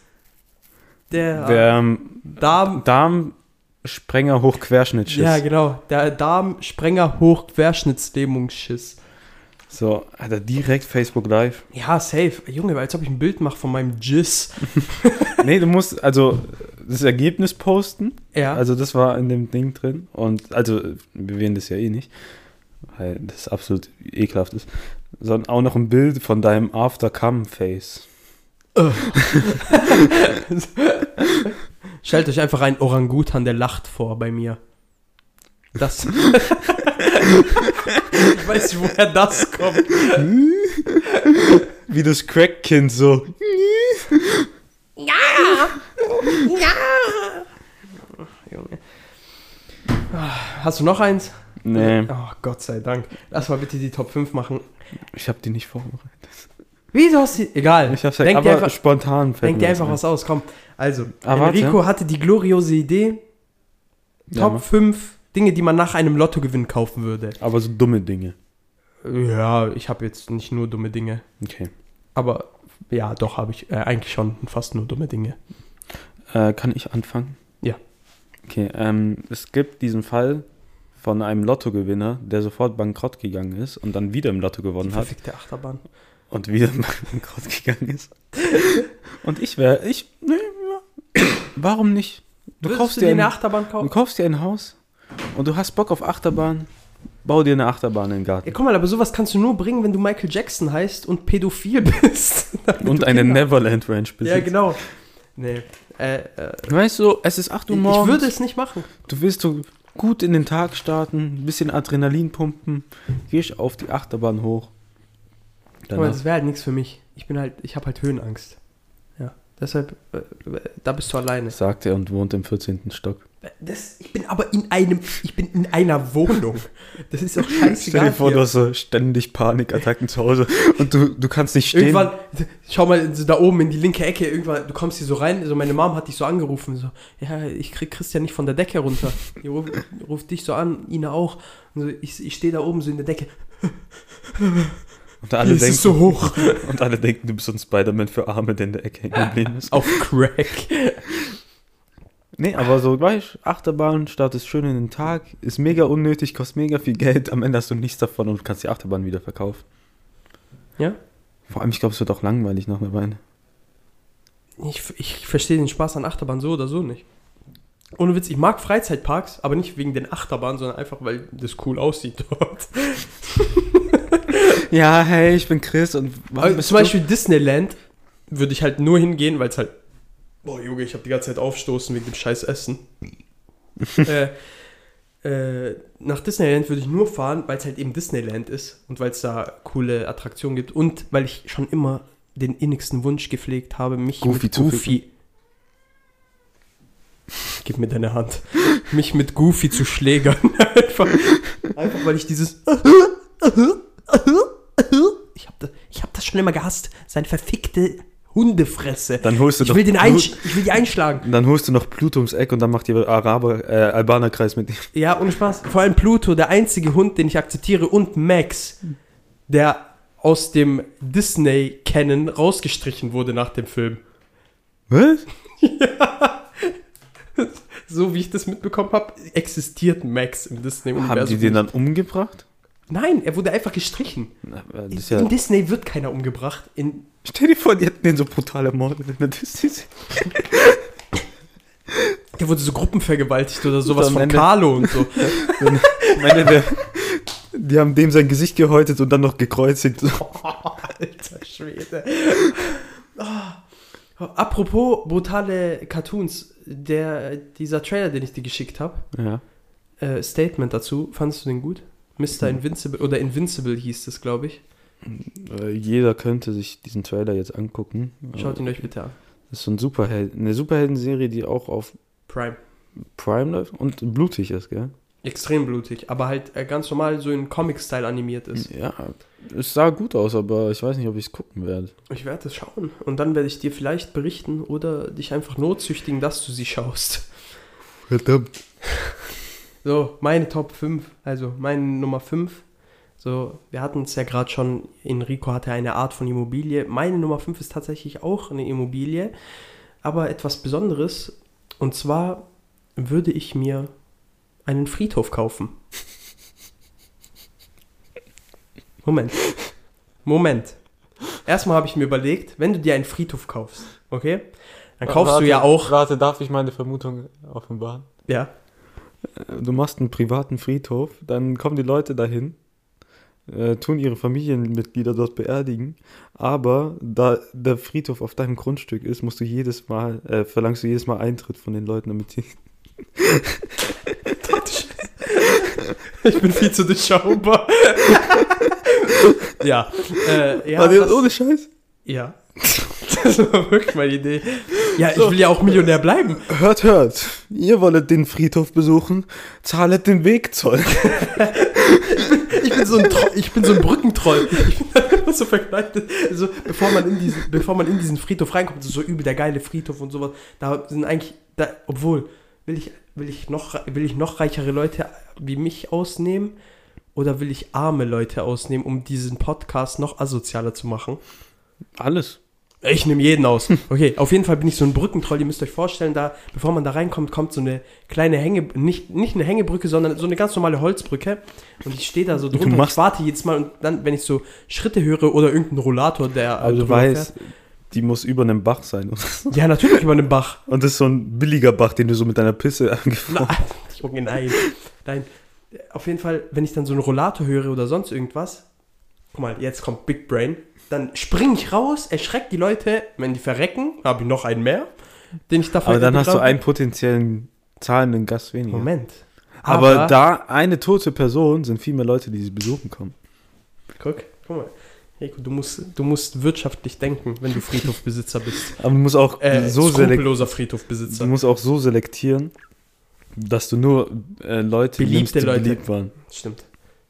Der, der ähm, Darm. Darmsprenger Hochquerschnittschiss. Ja, genau. Der Darmsprenger Hochquerschnittslähmungsschiss. So, Alter, direkt Facebook Live. Ja, safe. Junge, als ob ich ein Bild mache von meinem Jizz. nee, du musst also das Ergebnis posten. Ja. Also das war in dem Ding drin. Und also, wir wählen das ja eh nicht. Weil das absolut ekelhaft ist. Sondern auch noch ein Bild von deinem After-Come-Face. Stellt euch einfach einen Orangutan, der lacht vor bei mir. Das. ich weiß nicht, woher das kommt. Wie das Crack-Kind so. Junge. Hast du noch eins? Nee, Oh, Gott sei Dank. Lass mal bitte die Top 5 machen. ich hab die nicht vorbereitet. Wieso hast du. Egal. Ich hab's Denk aber dir einfach- spontan Denk dir einfach was aus, komm. Also, Ah, warte. Enrico hatte die gloriose Idee. Ja, Top mach. 5 Dinge, die man nach einem Lottogewinn kaufen würde. Aber so dumme Dinge. Ja, ich habe jetzt nicht nur dumme Dinge. Okay. Aber ja, doch habe ich äh, eigentlich schon fast nur dumme Dinge. Äh, kann ich anfangen? Ja. Okay, ähm, es gibt diesen Fall von einem Lottogewinner, der sofort bankrott gegangen ist und dann wieder im Lotto gewonnen hat Verfickte Achterbahn. Und wieder bankrott gegangen ist. Und ich wäre, ich, nee, ja. warum nicht? Du Würdest kaufst, du dir dir ein, eine Achterbahn du kaufen? kaufst dir ein Haus und du hast Bock auf Achterbahn, bau dir eine Achterbahn in den Ja, Garten. guck mal, aber sowas kannst du nur bringen, wenn du Michael Jackson heißt und pädophil bist. Und du eine Kinder- Neverland Ranch besitzt. Ja, genau. Nee. Äh, äh, Weißt du, es ist 8 Uhr ich morgens. würde es nicht machen. Du willst so gut in den Tag starten, ein bisschen Adrenalin pumpen, gehst auf die Achterbahn hoch. Aber Danach, das wäre halt nichts für mich. Ich bin halt, ich habe halt Höhenangst. Ja. Deshalb, äh, äh, da bist du alleine. sagt er und wohnt im 14. Stock. Das, ich bin aber in einem, ich bin in einer Wohnung. Das ist doch Stell scheißegal. dir vor, hier. du hast so ständig Panikattacken zu Hause und du, du kannst nicht stehen. Irgendwann, schau mal so da oben in die linke Ecke, irgendwann, du kommst hier so rein, so meine Mom hat dich so angerufen, so, ja, ich krieg Christian nicht von der Decke runter. Die ruft, ruft dich so an, Ina auch. Und so, ich ich stehe da oben so in der Decke. Und, alle denken, ist so hoch. und alle denken, du bist so ein Spider-Man für Arme, der in der Ecke hängen geblieben ist. Auf Crack. Nee, aber so gleich, Achterbahn, startest schön in den Tag, ist mega unnötig, kostet mega viel Geld, am Ende hast du nichts davon und kannst die Achterbahn wieder verkaufen. Ja? Vor allem, ich glaube, es wird auch langweilig nach einer Weile. Ich, ich verstehe den Spaß an Achterbahn so oder so nicht. Ohne Witz, ich mag Freizeitparks, aber nicht wegen den Achterbahnen, sondern einfach, weil das cool aussieht dort. Ja, hey, ich bin Chris und warum Also, zum du- Beispiel Disneyland würde ich halt nur hingehen, weil es halt. Boah, Junge, ich habe die ganze Zeit aufstoßen wegen dem scheiß Essen. äh, äh, nach Disneyland würde ich nur fahren, weil es halt eben Disneyland ist und weil es da coole Attraktionen gibt und weil ich schon immer den innigsten Wunsch gepflegt habe, mich Goofy mit Goofy. Gib mir deine Hand. Mich mit Goofy zu schlägern. einfach, einfach weil ich dieses. Ich habe das, ich hab das schon immer gehasst. Seine verfickte Hundefresse. Dann holst du Ich doch will, den einsch ich will die einschlagen. Dann holst du noch Pluto ums Eck und dann macht ihr Araber, äh, Albanerkreis mit dir. Ja, ohne Spaß. Vor allem Pluto, der einzige Hund, den ich akzeptiere, und Max, der aus dem Disney-Kennen rausgestrichen wurde nach dem Film. Was? So wie ich das mitbekommen habe, existiert Max im Disney-Universum. Haben die den dann umgebracht? Nein, er wurde einfach gestrichen. Na, In, ja, in Disney wird keiner umgebracht. In, stell dir vor, die hätten den so brutal ermordet in der Disney. der wurde so gruppenvergewaltigt oder sowas von Ende- Carlo und so. Am Ende der, Die haben dem sein Gesicht gehäutet und dann noch gekreuzigt. Alter Schwede. Oh. Apropos brutale Cartoons, der, dieser Trailer, den ich dir geschickt habe, Ja. äh, Statement dazu, fandest du den gut? Mr. Invincible oder Invincible hieß es, glaube ich. Äh, Jeder könnte sich diesen Trailer jetzt angucken. Schaut ihn euch bitte an. Das ist so ein Superheld, eine Superhelden-Serie, die auch auf Prime. Prime läuft und blutig ist, gell? Extrem blutig, aber halt äh, ganz normal so in Comic-Style animiert ist. Ja, es sah gut aus, aber ich weiß nicht, ob ich es gucken werde. Ich werde es schauen und dann werde ich dir vielleicht berichten oder dich einfach notzüchtigen, dass du sie schaust. Verdammt. So, meine Top 5, also meine Nummer 5. So, wir hatten es ja gerade schon, Enrico hatte eine Art von Immobilie. Meine Nummer 5 ist tatsächlich auch eine Immobilie, aber etwas Besonderes. Und zwar würde ich mir einen Friedhof kaufen. Moment. Moment. Erstmal habe ich mir überlegt, wenn du dir einen Friedhof kaufst, okay? Dann kaufst du ja auch. Warte, darf ich meine Vermutung offenbaren? Ja. Du machst einen privaten Friedhof, dann kommen die Leute dahin, äh, tun ihre Familienmitglieder dort beerdigen, aber da der Friedhof auf deinem Grundstück ist, musst du jedes Mal, äh, verlangst du jedes Mal Eintritt von den Leuten, damit die. Ich bin viel zu durchschaubar. ja. Äh, ja, Warte, das- ohne Scheiß. ja. Das war wirklich meine Idee. Ja, ich will ja auch Millionär bleiben. Hört, hört. Ihr wollt den Friedhof besuchen, zahlet den Wegzoll. Ich bin so ein, Tro ich bin so ein Brückentroll. Ich bin immer so verkleidet. Also, bevor man, in diesen, bevor man in diesen Friedhof reinkommt, so übel der geile Friedhof und sowas. Da sind eigentlich, da, obwohl, will ich, will, ich noch, will ich noch reichere Leute wie mich ausnehmen? Oder will ich arme Leute ausnehmen, um diesen Podcast noch asozialer zu machen? Alles. Ich nehme jeden aus. Okay, auf jeden Fall bin ich so ein Brückentroll. Ihr müsst euch vorstellen, da, bevor man da reinkommt, kommt so eine kleine Hänge, nicht, nicht eine Hängebrücke, sondern so eine ganz normale Holzbrücke. Und ich stehe da so Du drunter ich warte jedes Mal und dann, wenn ich so Schritte höre oder irgendeinen Rollator, der Aber du drüber weißt, die muss über einem Bach sein. Ja, natürlich über einen Bach. Und das ist so ein billiger Bach, den du so mit deiner Pisse angefangen Nein, Junge, nein. Nein. Auf jeden Fall, wenn ich dann so einen Rollator höre oder sonst irgendwas, guck mal, jetzt kommt Big Brain, dann springe ich raus, erschrecke die Leute, wenn die verrecken, habe ich noch einen mehr, den ich dafür Aber dann hast du einen potenziellen zahlenden Gast weniger. Moment. Aber, da eine tote Person sind viel mehr Leute, die sie besuchen kommen. Guck, guck mal. Hey, du, musst, du musst wirtschaftlich denken, wenn du Friedhofbesitzer bist. Aber du musst auch Äh, so selektieren. skrupelloser Du Friedhofbesitzer. musst auch so selektieren, dass du nur äh, Leute Beliebte nimmst, die Leute. beliebt waren. Stimmt.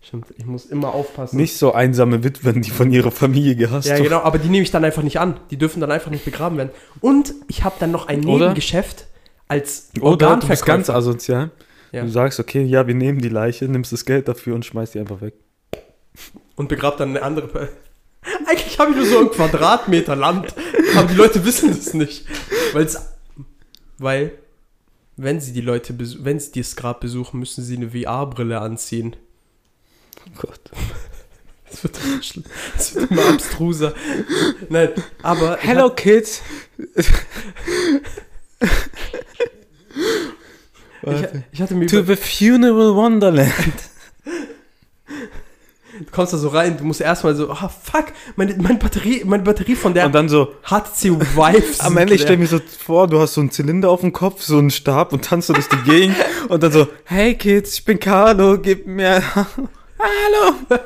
Stimmt. Ich muss immer aufpassen. Nicht so einsame Witwen, die von ihrer Familie gehasst Ja, wurden. genau, aber die nehme ich dann einfach nicht an. Die dürfen dann einfach nicht begraben werden. Und ich habe dann noch ein Oder? Nebengeschäft als Oder du bist ganz Organverkäufer. asozial. Ja. Du sagst, okay, ja, wir nehmen die Leiche, nimmst das Geld dafür und schmeißt die einfach weg. Und begrabt dann eine andere. Pe- Eigentlich habe ich nur so einen Quadratmeter Land. Aber die Leute wissen das nicht. Weil's, weil, wenn sie die Leute, wenn sie das Grab besuchen, müssen sie eine VR-Brille anziehen. Oh Gott. Das wird, das wird immer abstruser. Nein, aber. Hello, Kids. Ich, ich hatte mir. To the funeral wonderland. du kommst da so rein, du musst erstmal so, ah fuck, meine, meine, Batterie, meine Batterie von der Und dann so, HTC Vive. am sind Ende, ich leer. stell mir so vor, du hast so einen Zylinder auf dem Kopf, so einen Stab und tanzt so durch die Gegend und dann so, hey Kids, ich bin Carlo, gib mir... Hallo.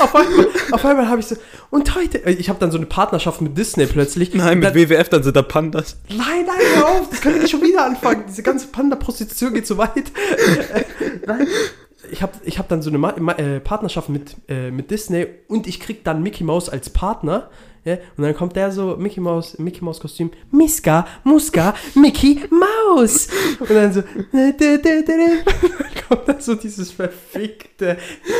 auf einmal, einmal habe ich so, und heute, äh, ich habe dann so eine Partnerschaft mit Disney plötzlich. Nein, mit dann, WWF, dann sind da Pandas. nein, nein, hör auf, das können wir nicht schon wieder anfangen. Diese ganze Panda-Prostitution geht so weit. Nein, ich habe ich hab dann so eine Ma äh, Partnerschaft mit, äh, mit Disney und ich krieg dann Mickey Mouse als Partner. Ja, und dann kommt der so, Mickey Mouse, Mickey Mouse Kostüm, Miska, Muska, Mickey Mouse. Und dann so, dann kommt dann so dieses verfickte,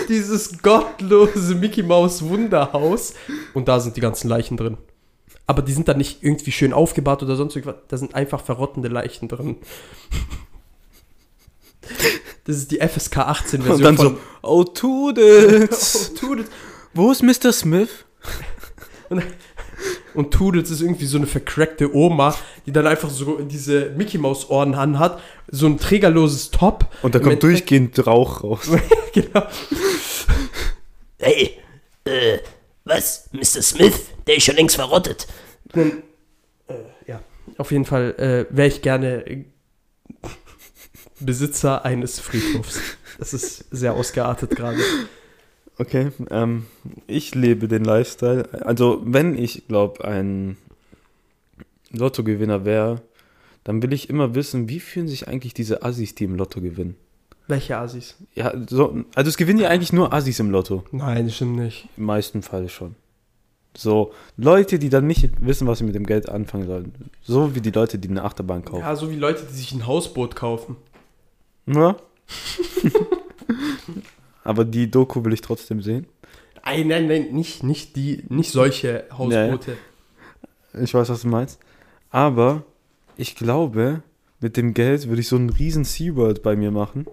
dieses gottlose Mickey Mouse Wunderhaus. Und da sind die ganzen Leichen drin. Aber die sind dann nicht irgendwie schön aufgebahrt oder sonst irgendwas. Da sind einfach verrottende Leichen drin. Das ist die FSK 18 Und Version dann von so, oh Toodles. Oh, tut es. Wo ist Mr. Smith? und Toodles ist irgendwie so eine vercrackte Oma, die dann einfach so diese Mickey Maus Ohren anhat, so ein trägerloses Top. Und da kommt Endeffekt- durchgehend Rauch raus. genau. Hey, äh, was? Mr. Smith? Der ist schon längst verrottet. Dann, äh, ja, auf jeden Fall äh, wäre ich gerne Besitzer eines Friedhofs. Das ist sehr ausgeartet gerade. Okay, ähm, ich lebe den Lifestyle. Also, wenn ich, glaube, ein Lottogewinner wäre, dann will ich immer wissen, wie fühlen sich eigentlich diese Assis, die im Lotto gewinnen. Welche Asis? Ja, so, also es gewinnen ja eigentlich nur Assis im Lotto. Nein, stimmt nicht. Im meisten Fall schon. So, Leute, die dann nicht wissen, was sie mit dem Geld anfangen sollen. So wie die Leute, die eine Achterbahn kaufen. Ja, so wie Leute, die sich ein Hausboot kaufen. Ja. Aber die Doku will ich trotzdem sehen. Nein, nein, nein, nicht, nicht die, nicht solche Hausboote. Ich weiß, was du meinst. Aber ich glaube, mit dem Geld würde ich so einen riesen SeaWorld bei mir machen.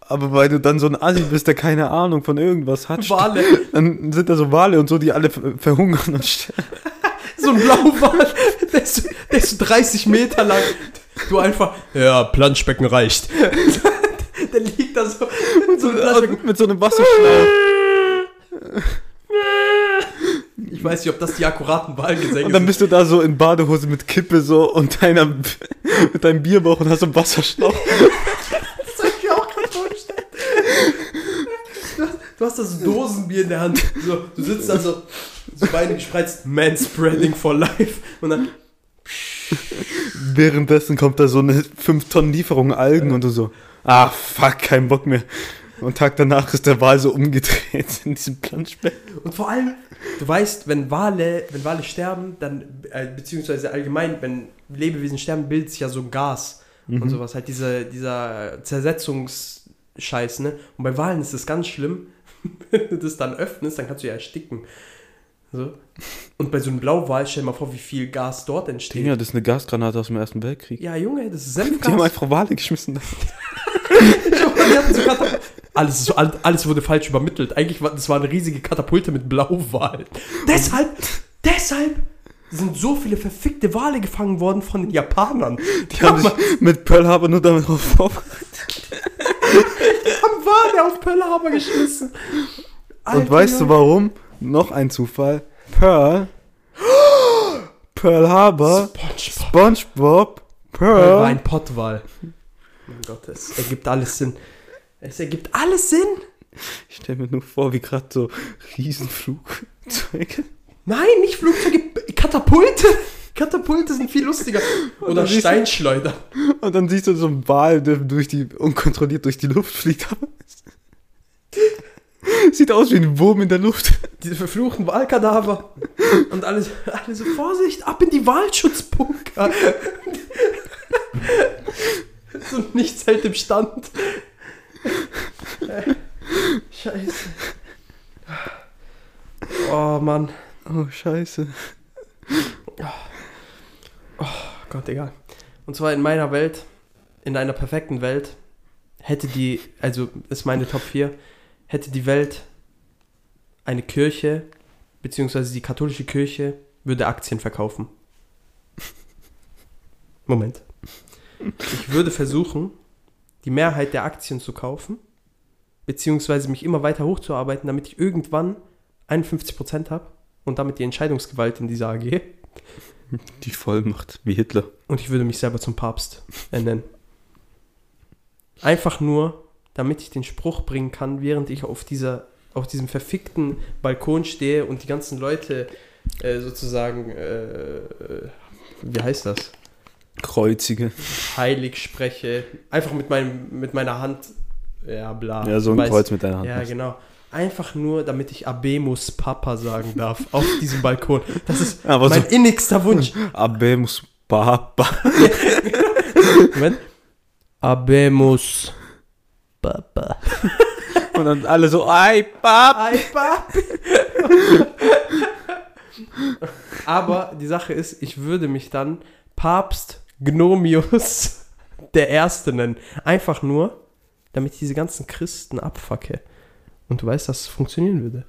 Aber weil du dann so ein Assi bist, der keine Ahnung von irgendwas hat, Wale, dann sind da so Wale und so, die alle ver- verhungern und sterben. so ein Blauwal, der ist, der ist so 30 Meter lang. Du einfach, ja, Planschbecken reicht. Der liegt da so mit so einem mit so einem Wasserschlauch. Ich weiß nicht, ob das die akkuraten Wahlgesänge Und dann sind. bist du da so in Badehose mit Kippe so und deiner, mit deinem Bierbauch und hast so einen Wasserschlauch. Das soll ich mir auch gerade vorstellen. Du hast, du hast das Dosenbier in der Hand. So, du sitzt da so, so Beine gespreizt, Manspreading for life. Und dann, Währenddessen kommt da so eine 5 Tonnen Lieferung Algen und du so, ah fuck, kein Bock mehr. Und Tag danach ist der Wal so umgedreht in diesem Planschbecken. und vor allem, du weißt, wenn Wale, wenn Wale sterben, dann, äh, beziehungsweise allgemein, wenn Lebewesen sterben, bildet sich ja so ein Gas und sowas. Halt diese, dieser Zersetzungsscheiß, ne? Und bei Walen ist das ganz schlimm. Wenn du das dann öffnest, dann kannst du ja ersticken. So. Und bei so einem Blauwal, stell dir mal vor, wie viel Gas dort entsteht. Digga, das ist eine Gasgranate aus dem Ersten Weltkrieg. Ja, Junge, das ist Die haben Senfgas. einfach Wale geschmissen. Die hatten so Katap- alles, so, alles- wurde falsch übermittelt. Eigentlich war das war eine riesige Katapulte mit Blauwal. Deshalb, deshalb sind so viele verfickte Wale gefangen worden von den Japanern. Die, Die haben sich mit Pearl Harbor nur damit vorbereitet. haben Wale auf Pearl Harbor geschmissen. Und weißt du warum? Noch ein Zufall. Pearl. Pearl Harbor. SpongeBob SpongeBob. war Pearl. ein Pottwal. Mein Gott, es ergibt alles Sinn. Es ergibt alles Sinn. Ich stell mir nur vor, wie gerade so Riesenflugzeuge. Nein, nicht Flugzeuge, Katapulte. Katapulte sind viel lustiger. Oder Steinschleuder. Und dann siehst du so einen Wal, der durch die, unkontrolliert durch die Luft fliegt. Sieht aus wie ein Wurm in der Luft. Diese verfluchten Wahlkadaver. Und alle, alle so, Vorsicht, ab in die Wahlschutzbunker. so nichts hält im Stand. Scheiße. Oh Mann. Oh, scheiße. Gott, egal. Und zwar in meiner Welt, in einer perfekten Welt, hätte die, also ist meine Top 4, hätte die Welt eine Kirche, beziehungsweise die katholische Kirche, würde Aktien verkaufen. Moment. Ich würde versuchen, die Mehrheit der Aktien zu kaufen, beziehungsweise mich immer weiter hochzuarbeiten, damit ich irgendwann 51% habe und damit die Entscheidungsgewalt in dieser AG. Die Vollmacht, wie Hitler. Und ich würde mich selber zum Papst ernennen. Einfach nur, damit ich den Spruch bringen kann, während ich auf, dieser, auf diesem verfickten Balkon stehe und die ganzen Leute äh, sozusagen, äh, wie heißt das? Kreuzige. Heilig spreche. Einfach mit, meinem, mit meiner Hand, ja, bla. Ja, so ein weißt. Kreuz mit deiner Hand. Ja, genau. Einfach nur, damit ich Abemus Papa sagen darf auf diesem Balkon. Das ist Aber mein so- innigster Wunsch. Abemus Papa. Moment. Abemus Papa. Und dann alle so, ei, Pap. Ei, Papi. Aber die Sache ist, ich würde mich dann Papst Gnomius der Erste nennen. Einfach nur, damit ich diese ganzen Christen abfacke. Und du weißt, dass es funktionieren würde.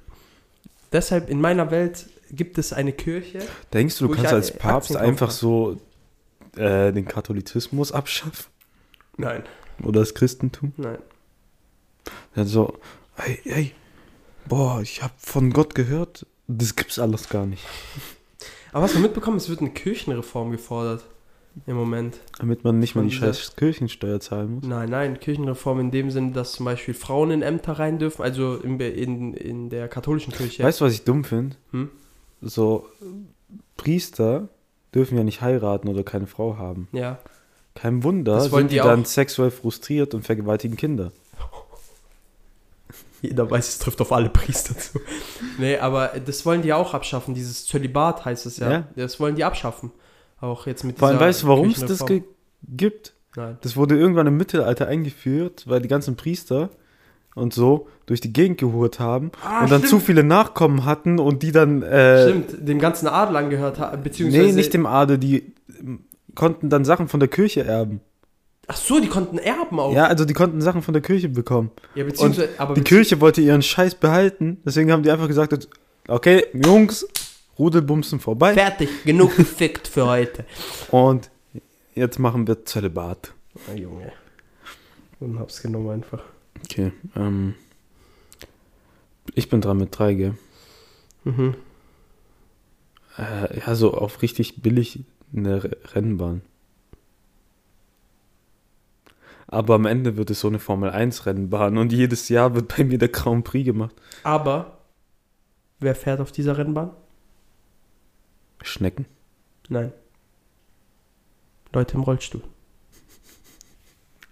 Deshalb in meiner Welt gibt es eine Kirche. Denkst du, du kannst als Papst einfach so äh, den Katholizismus abschaffen? Nein, Oder das Christentum? nein. Dann so, hey, hey, boah, ich habe von Gott gehört, das gibt's alles gar nicht. Aber was wir mitbekommen, es wird eine Kirchenreform gefordert im Moment. Damit man nicht mal die scheiß Kirchensteuer zahlen muss. Nein, nein, Kirchenreform in dem Sinne, dass zum Beispiel Frauen in Ämter rein dürfen, also in, in, in der katholischen Kirche. Weißt du, was ich dumm finde? Hm? So, Priester dürfen ja nicht heiraten oder keine Frau haben. Ja. Kein Wunder, Das sind die, die dann sexuell frustriert und vergewaltigen Kinder. Jeder weiß, es trifft auf alle Priester zu. Nee, aber das wollen die auch abschaffen. Dieses Zölibat heißt es ja. Ja. Das wollen die abschaffen. Auch jetzt mit Vor allem, weißt du, warum es das gibt? Nein. Das wurde irgendwann im Mittelalter eingeführt, weil die ganzen Priester und so durch die Gegend gehurt haben Ah, und dann stimmt. zu viele Nachkommen hatten und die dann äh, Stimmt, dem ganzen Adel angehört haben, beziehungsweise... nee, nicht dem Adel, die konnten dann Sachen von der Kirche erben. Ach so, die konnten erben auch. Ja, also die konnten Sachen von der Kirche bekommen. Ja, beziehungsweise... aber Die Kirche wollte ihren Scheiß behalten, deswegen haben die einfach gesagt, okay, Jungs, Rudelbumsen vorbei Fertig, genug gefickt für heute. und jetzt machen wir Zölibat. Ah, Junge. Und hab's genommen einfach. Okay, ähm, ich bin dran mit drei, gell? Mhm. Äh, ja, so auf richtig billig eine Rennbahn. Aber am Ende wird es so eine Formel 1 Rennbahn und jedes Jahr wird bei mir der Grand Prix gemacht. Aber, wer fährt auf dieser Rennbahn? Schnecken. Nein. Leute im Rollstuhl.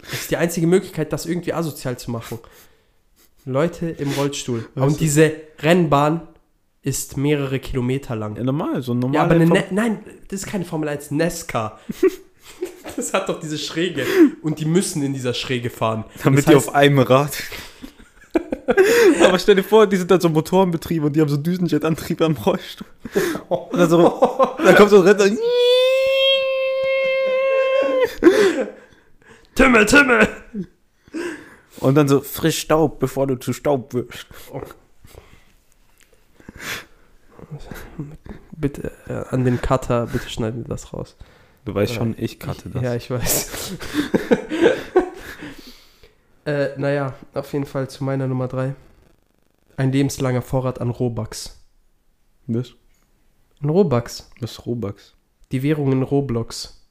Das ist die einzige Möglichkeit, das irgendwie asozial zu machen. Leute im Rollstuhl. Weißt Und du- diese Rennbahn ist mehrere Kilometer lang. Ja, normal, so ein Ja, aber normaler. eine ne nein, das ist keine Formel 1, Nesca. das hat doch diese Schräge. Und die müssen in dieser Schräge fahren. damit das die heißt- auf einem Rad. aber stell dir vor, die sind dann so Motorenbetrieb und die haben so Düsenjetantrieb am Rollstuhl. Und dann, so, dann kommt so ein Retter. Timmel, Timmel! Und dann so frisch Staub, bevor du zu Staub wirst. Bitte, äh, an den Cutter, bitte schneiden wir das raus. Du weißt schon, ich cutte das. Ja, ich weiß. äh, naja, auf jeden Fall zu meiner Nummer 3. Ein lebenslanger Vorrat an Robux. Was? Ein Robux. Was ist Robux? Die Währung in Roblox.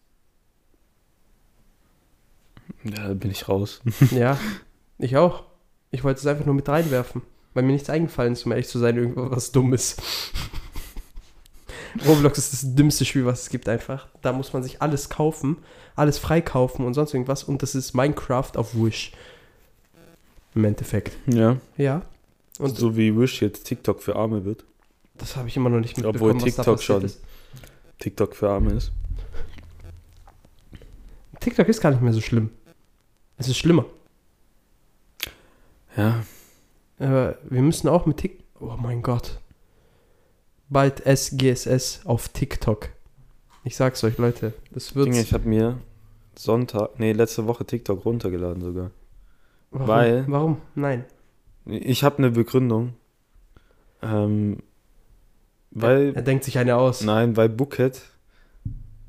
Ja, da bin ich raus. ja, ich auch. Ich wollte es einfach nur mit reinwerfen. Weil mir nichts eingefallen ist, um ehrlich zu sein, irgendwas Dummes. Roblox ist das dümmste Spiel, was es gibt einfach. Da muss man sich alles kaufen, alles freikaufen und sonst irgendwas. Und das ist Minecraft auf Wish. Im Endeffekt. Ja. Ja. Und so wie Wish jetzt TikTok für Arme wird. das habe ich immer noch nicht Obwohl mitbekommen, da TikTok schon. ist. TikTok für Arme ist. TikTok ist gar nicht mehr so schlimm. Es ist schlimmer. Ja. Aber wir müssen auch mit TikTok. Oh mein Gott. Bald SGSS auf TikTok. Ich sag's euch, Leute. Das wird. Dinge, ich habe mir Sonntag, nee, letzte Woche TikTok runtergeladen sogar. Warum? weil- Warum? Nein. Ich habe eine Begründung. Ähm, weil, Er denkt sich eine aus. nein, weil Bookhead,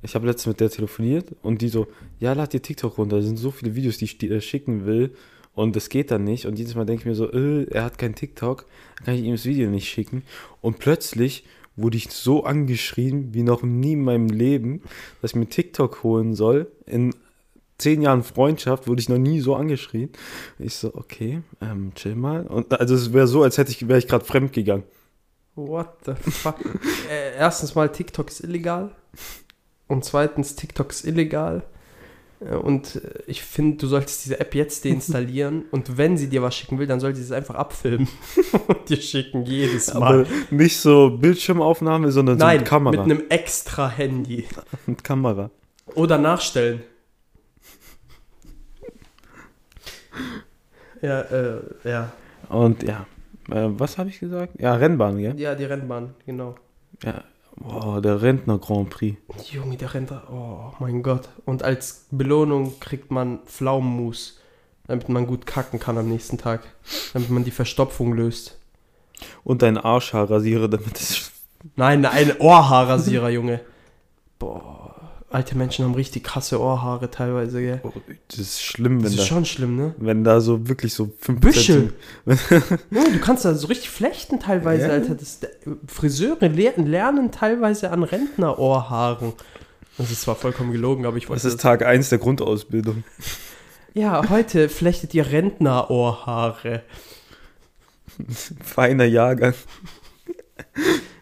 ich habe letztens mit der telefoniert und die so, ja, lad dir TikTok runter, da sind so viele Videos, die ich dir schicken will und das geht dann nicht und jedes Mal denke ich mir so, äh, er hat kein TikTok, dann kann ich ihm das Video nicht schicken und plötzlich wurde ich so angeschrien wie noch nie in meinem Leben, dass ich mir TikTok holen soll. In zehn Jahren Freundschaft wurde ich noch nie so angeschrien. Ich so, okay, ähm, chill mal. Und also es wäre so, als hätte ich, wäre ich gerade fremd gegangen. What the fuck? äh, erstens mal, TikTok ist illegal. Und zweitens, TikTok ist illegal. Äh, Und äh, ich finde, du solltest diese App jetzt deinstallieren. und wenn sie dir was schicken will, dann soll sie es einfach abfilmen. und dir schicken jedes Mal. Aber nicht so Bildschirmaufnahme, sondern so Nein, mit Kamera. mit einem extra Handy. mit Kamera. Oder nachstellen. Ja, äh, ja. Und ja, äh, was habe ich gesagt? Ja, Rennbahn, gell? Ja, die Rennbahn, genau. Ja. Boah, der Rentner Grand Prix. Junge, der da. Oh mein Gott. Und als Belohnung kriegt man Pflaumenmus, damit man gut kacken kann am nächsten Tag. Damit man die Verstopfung löst. Und dein Arschhaar rasiere, damit es Nein, ein Ohrhaarrasierer, Junge. Boah, alte Menschen haben richtig krasse Ohrhaare teilweise, gell? Oh, Das ist schlimm, Das wenn ist da, schon schlimm, ne? wenn da so wirklich so fünf Büschel. Ja, du kannst da so richtig flechten teilweise, Ja. Alter. Das, Friseure le lernen teilweise an Rentnerohrhaaren. Das ist zwar vollkommen gelogen, aber ich wollte Das ist Tag 1 der Grundausbildung. Ja, heute flechtet ihr Rentnerohrhaare Feiner Jahrgang.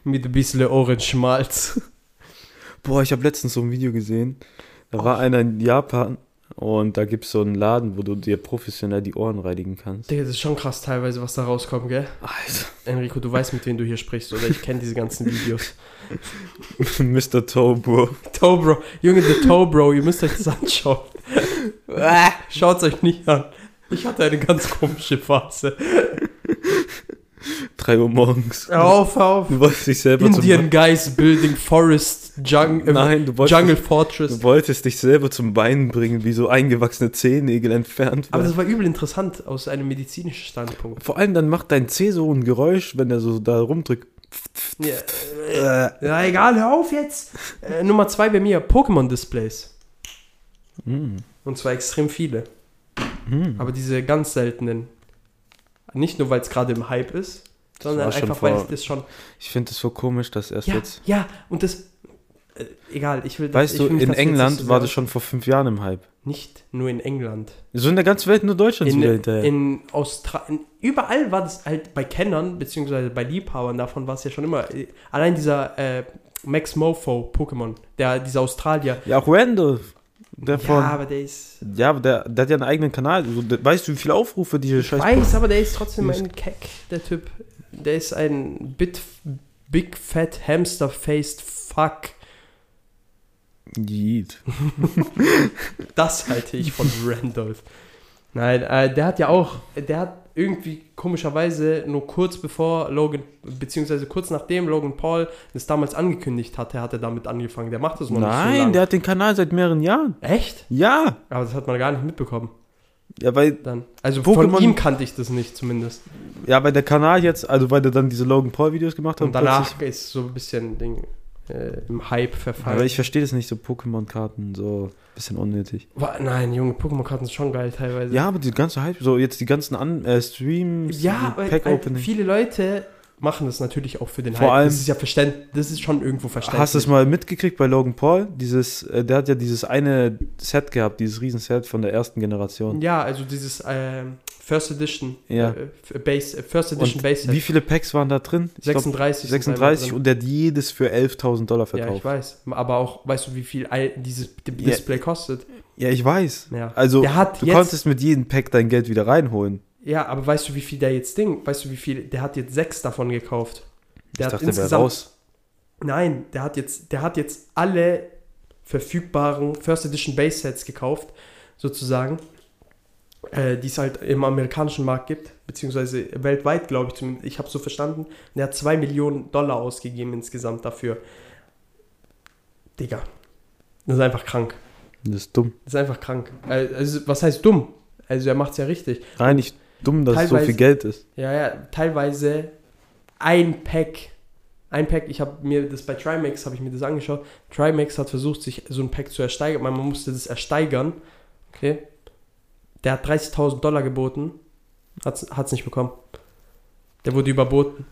mit ein bisschen Ohrenschmalz. Boah, ich habe letztens so ein Video gesehen. Da war einer in Japan und da gibt es so einen Laden, wo du dir professionell die Ohren reinigen kannst. Digga, das ist schon krass teilweise, was da rauskommt, gell? Alter. Enrico, du weißt, mit wem du hier sprichst, oder? Ich kenne diese ganzen Videos. Mr. Toe, Bro. Toe Bro, Junge, der Toe Bro, ihr müsst euch das anschauen. Äh, Schaut's euch nicht an. Ich hatte eine ganz komische Phase. 3 Uhr morgens. Hör auf, hör auf. Du wolltest dich selber Indian Guys Building Forest Jung äh, Nein, du wolltest, Jungle Fortress. du wolltest dich selber zum Weinen bringen, wie so eingewachsene Zehennägel entfernt Aber werden. das war übel interessant aus einem medizinischen Standpunkt. Vor allem dann macht dein C so ein Geräusch, wenn er so da rumdrückt. Ja, äh, ja egal, hör auf jetzt. Äh, Nummer zwei bei mir, Pokémon-Displays. Mm. Und zwar extrem viele. Mm. Aber diese ganz seltenen. Nicht nur, weil es gerade im Hype ist, sondern einfach, weil vor- ich das schon. Ich finde es so komisch, dass erst Ja, jetzt. ja, und das. Äh, egal, ich will das- Weißt du, in England war das schon vor fünf Jahren im Hype. Nicht nur in England. So in der ganzen Welt, nur Deutschland In, wieder hinterher. in Australien, überall war das halt bei Kennern, beziehungsweise bei Liebhabern davon war es ja schon immer. äh, Allein dieser äh, Max Mofo Pokémon, der, dieser Australier. ja, auch Randolph. Der von, ja, ja, aber der ist. aber der, der hat ja einen eigenen Kanal. Also, der- weißt du, wie viele Aufrufe diese Ich Scheiß. weiß, aber der ist trotzdem ein Keck, der Typ. Der ist ein Bit, Big Fat Hamster-Faced Fuck. Yeet. Das halte ich von Randolph. Nein, äh, der hat ja auch, der hat irgendwie komischerweise nur kurz bevor Logan, beziehungsweise kurz nachdem Logan Paul das damals angekündigt hatte, hat er damit angefangen. Der macht das noch nicht so Nein, lange. der hat den Kanal seit mehreren Jahren. Echt? Ja. Aber das hat man gar nicht mitbekommen. Ja, weil, Dann. Also von Pokémon- ihm kannte ich das nicht zumindest. ja, weil der Kanal jetzt, also weil der dann diese Logan Paul Videos gemacht hat. Und danach ist so ein bisschen Ding, äh, im Hype verfallen. Aber ich verstehe das nicht, so Pokémon-Karten, so bisschen unnötig. Nein, Junge, Pokémon-Karten sind schon geil teilweise. Ja, aber die ganze Hype, so jetzt die ganzen An äh, Streams, Ja, Pack-Opening. viele Leute machen das natürlich auch für den Vor Hype. allem- das ist ja verständlich, das ist schon irgendwo verständlich. Hast du es mal mitgekriegt bei Logan Paul? Dieses, äh, der hat ja dieses eine Set gehabt, dieses Riesenset von der ersten Generation. Ja, also dieses ähm, First Edition Ja. äh, Base, äh, First Edition Und Base Set. wie viele Packs waren da drin? Ich glaub, 36. sind 36 einfach und der hat jedes für 11.000 Dollar drin. Ja, ich verkauft. weiß. Aber auch, weißt du, wie viel dieses D- Ja. Display kostet? Ja, ich weiß. Ja. Also, du jetzt, konntest mit jedem Pack dein Geld wieder reinholen. Ja, aber weißt du, wie viel der jetzt Ding, weißt du, wie viel, der hat jetzt sechs davon gekauft. Der ich hat dachte, der insgesamt, raus. nein, der hat jetzt, der hat jetzt alle verfügbaren First Edition Base Sets gekauft, sozusagen, äh, die es halt im amerikanischen Markt gibt, beziehungsweise weltweit, glaube ich, zumindest. Ich habe so verstanden. Der hat 2 Millionen Dollar ausgegeben insgesamt dafür. Digga, das ist einfach krank. Das ist dumm. Das ist einfach krank. Äh, Also, was heißt dumm? Also, er macht es ja richtig. Nein, nicht dumm, dass es so viel Geld ist. Ja, ja, teilweise ein Pack. Ein Pack, ich habe mir das bei Trimax, habe ich mir das angeschaut. Trimax hat versucht, sich so ein Pack zu ersteigern. Man musste das ersteigern. Okay. Der hat 30.000 Dollar geboten. Hat es nicht bekommen. Der wurde überboten.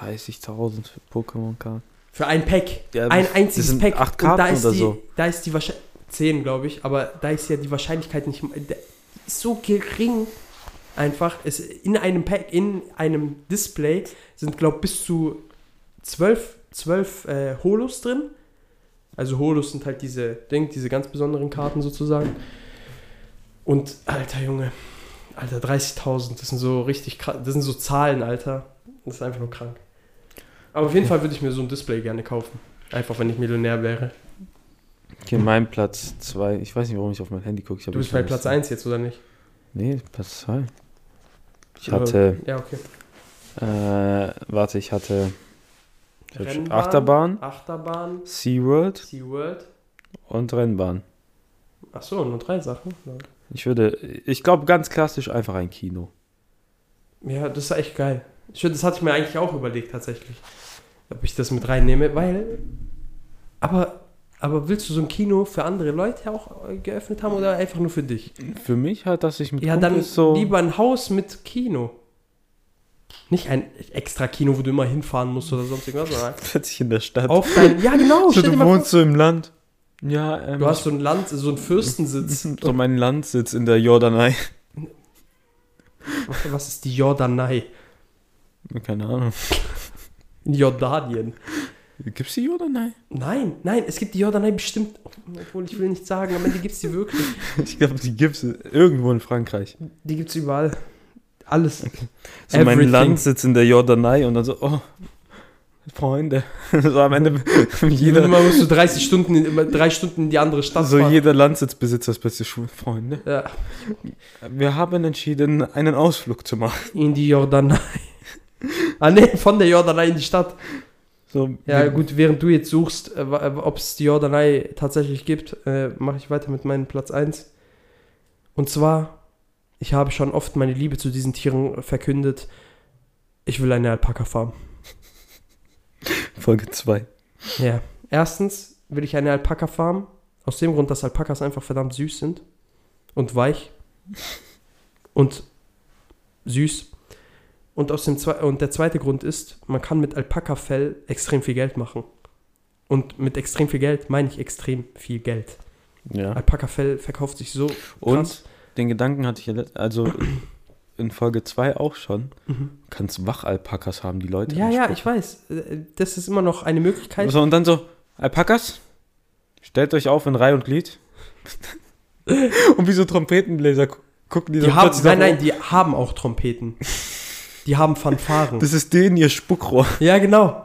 30.000 für Pokémon-Karten. Für ein Pack. Ja, ein einziges Pack. acht Und da Karten ist oder die, so. Da ist die Wahrscheinlichkeit. 10, glaube ich. Aber da ist ja die Wahrscheinlichkeit nicht. ist so gering. Einfach. Es, in einem Pack, in einem Display sind, glaube ich, bis zu 12, 12 äh, Holos drin. Also Holos sind halt diese, Ding, diese ganz besonderen Karten sozusagen. Und, alter Junge, Alter, 30.000, das sind so richtig krass, das sind so Zahlen, Alter. Das ist einfach nur krank. Aber auf jeden Fall würde ich mir so ein Display gerne kaufen. Einfach, wenn ich Millionär wäre. Okay, mein Platz 2. Ich weiß nicht, warum ich auf mein Handy gucke. Du bist bei Platz Liste. 1 jetzt, oder nicht? Nee, Platz 2. Ich Aber- hatte, Ja, okay. äh, warte, ich hatte Rennbahn, Achterbahn, Achterbahn, SeaWorld SeaWorld. und Rennbahn. Ach so, nur drei Sachen. Ich würde, ich glaube ganz klassisch einfach ein Kino. Ja, das ist echt geil. Ich, würd- das hatte ich mir eigentlich auch überlegt, tatsächlich. ob ich das mit reinnehme, weil. Aber, aber willst du so ein Kino für andere Leute auch äh, geöffnet haben oder einfach nur für dich? Für mich halt, dass ich mit Ja, dann Kumpels so... lieber ein Haus mit Kino. Nicht ein extra Kino, wo du immer hinfahren musst oder sonst irgendwas, sondern plötzlich in der Stadt. auf dein. Ja, genau, so, stell dir du mal wohnst so im Land. Ja, ähm, Du hast so ein Land, so einen Fürstensitz. so mein Landsitz in der Jordanei. Was- Was ist die Jordanei? Keine Ahnung. In Jordanien. Gibt's die Jordanei? Nein, nein, es gibt die Jordanei bestimmt. Obwohl ich will nicht sagen, am Ende gibt es die wirklich. Ich glaube, die gibt's irgendwo in Frankreich. Die gibt es überall. Alles. So mein Everything. Landsitz in der Jordanei und dann so, oh, Freunde. So am Ende Jeder Mal musst du 30 Stunden, drei Stunden in die andere Stadt so fahren. jeder Landsitzbesitzer ist plötzlich. Freunde. ja, Wir haben entschieden, einen Ausflug zu machen. in die Jordanei. ah ne, von der Jordanei in die Stadt. So, Ja gut, während du jetzt suchst, äh, wa- ob es die Jordanei tatsächlich gibt, äh, mache ich weiter mit meinem Platz 1. Und zwar, ich habe schon oft meine Liebe zu diesen Tieren verkündet. Ich will eine Alpaka-Farm. Folge 2. Ja. Erstens will ich eine Alpaka-Farm. Aus dem Grund, dass Alpakas einfach verdammt süß sind. Und weich. Und süß. Und, aus dem Zwe und der zweite Grund ist, man kann mit Alpaka-Fell extrem viel Geld machen. Und mit extrem viel Geld meine ich extrem viel Geld. Ja. Alpaka-Fell verkauft sich so Und krass. den Gedanken hatte ich ja, also in Folge 2 auch schon. Mhm. Kannst Wachalpakas haben, die Leute. Ja, ja, ich weiß. Das ist immer noch eine Möglichkeit. So, und dann so, Alpakas, stellt euch auf in Reihe und Glied. und wie so Trompetenbläser gu- gucken die, Die so haben, nein, nein, die haben auch Trompeten. Die haben Fanfaren. Das ist denen ihr Spuckrohr. Ja, genau.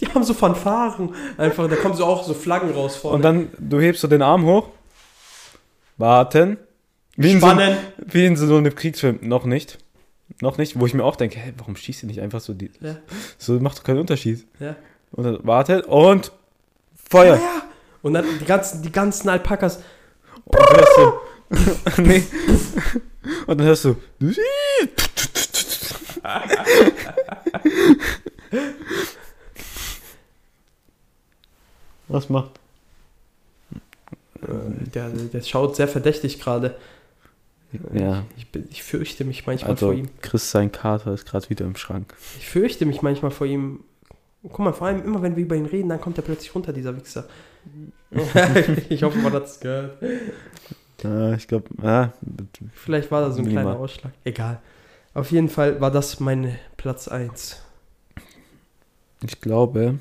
Die haben so Fanfaren. Einfach, da kommen so auch so Flaggen raus vorne. Und dann, du hebst so den Arm hoch. Warten. Wie in, so, Spannen. wie in so einem Kriegsfilm. Noch nicht. Noch nicht. Wo ich mir auch denke, hä, warum schießt ihr nicht einfach so die. Ja. So macht doch keinen Unterschied. Ja. Und dann wartet und Feuer. Ja, ja. Und dann die ganzen, die ganzen Alpakas. Und dann hörst du. nee. Und dann hörst du. Was macht? Äh, Der, der schaut sehr verdächtig gerade. Ja, Ich, ich fürchte mich manchmal also vor ihm. Chris sein Kater ist gerade wieder im Schrank. Ich fürchte mich manchmal vor ihm. Guck mal, vor allem immer wenn wir über ihn reden, dann kommt er plötzlich runter, dieser Wichser. ich hoffe, man hat es gehört. Ja, ich glaube, ja, Vielleicht war da so ein kleiner Ausschlag. Egal. Auf jeden Fall war das mein Platz 1. ich glaube,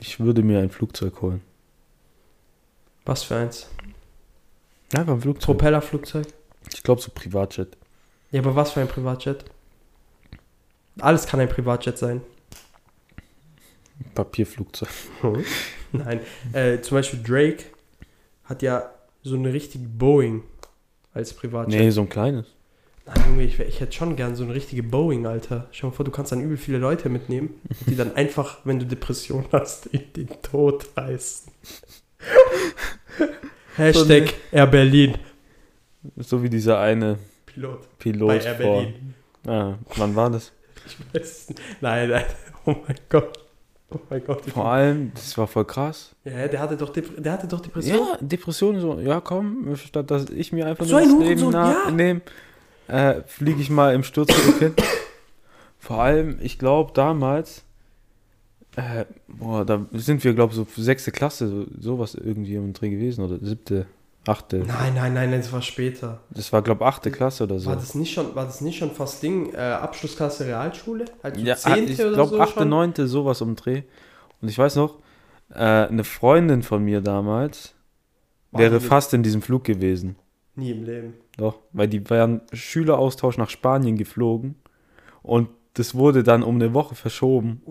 ich würde mir ein Flugzeug holen. Was für eins? Einfach ein Flugzeug. Propellerflugzeug? Ich glaube so Privatjet. Ja, aber was für ein Privatjet? Alles kann ein Privatjet sein. Papierflugzeug. Nein. Äh, zum Beispiel Drake hat ja so eine richtige Boeing als Privatjet. Nee, so ein kleines. Nein, Junge, ich, ich hätte schon gern so eine richtige Boeing, Alter. Stell dir mal vor, du kannst dann übel viele Leute mitnehmen, die dann einfach, wenn du Depression hast, in den Tod reißen. Hashtag Air Berlin. So wie dieser eine Pilot. Pilot Bei Air vor. Berlin. Ah, wann war das? Ich weiß nicht. Nein, nein. Oh mein Gott. Oh mein Gott. Vor allem, das war voll krass. Ja, der hatte doch, Dep der hatte doch Depression. Ja, Depression so, ja komm, statt dass ich mir einfach So nur ein das Leben ja. nehme, äh, fliege ich mal im Sturzflug hin. Vor allem, ich glaube damals, äh, boah, da sind wir, glaube ich, so sechste Klasse, so, sowas irgendwie im Dreh gewesen, oder siebte, achte. Nein, nein, nein, das war später. Das war, glaube ich, achte Klasse oder so. War das nicht schon, war das nicht schon fast Ding, äh, Abschlussklasse Realschule? Also Ja, zehnte ich oder glaube, so achte, schon? neunte, sowas um den Dreh. Und ich weiß noch, äh, eine Freundin von mir damals War wäre fast in diesem Flug gewesen. Nie im Leben. Doch, weil die waren Schüleraustausch nach Spanien geflogen und das wurde dann um eine Woche verschoben.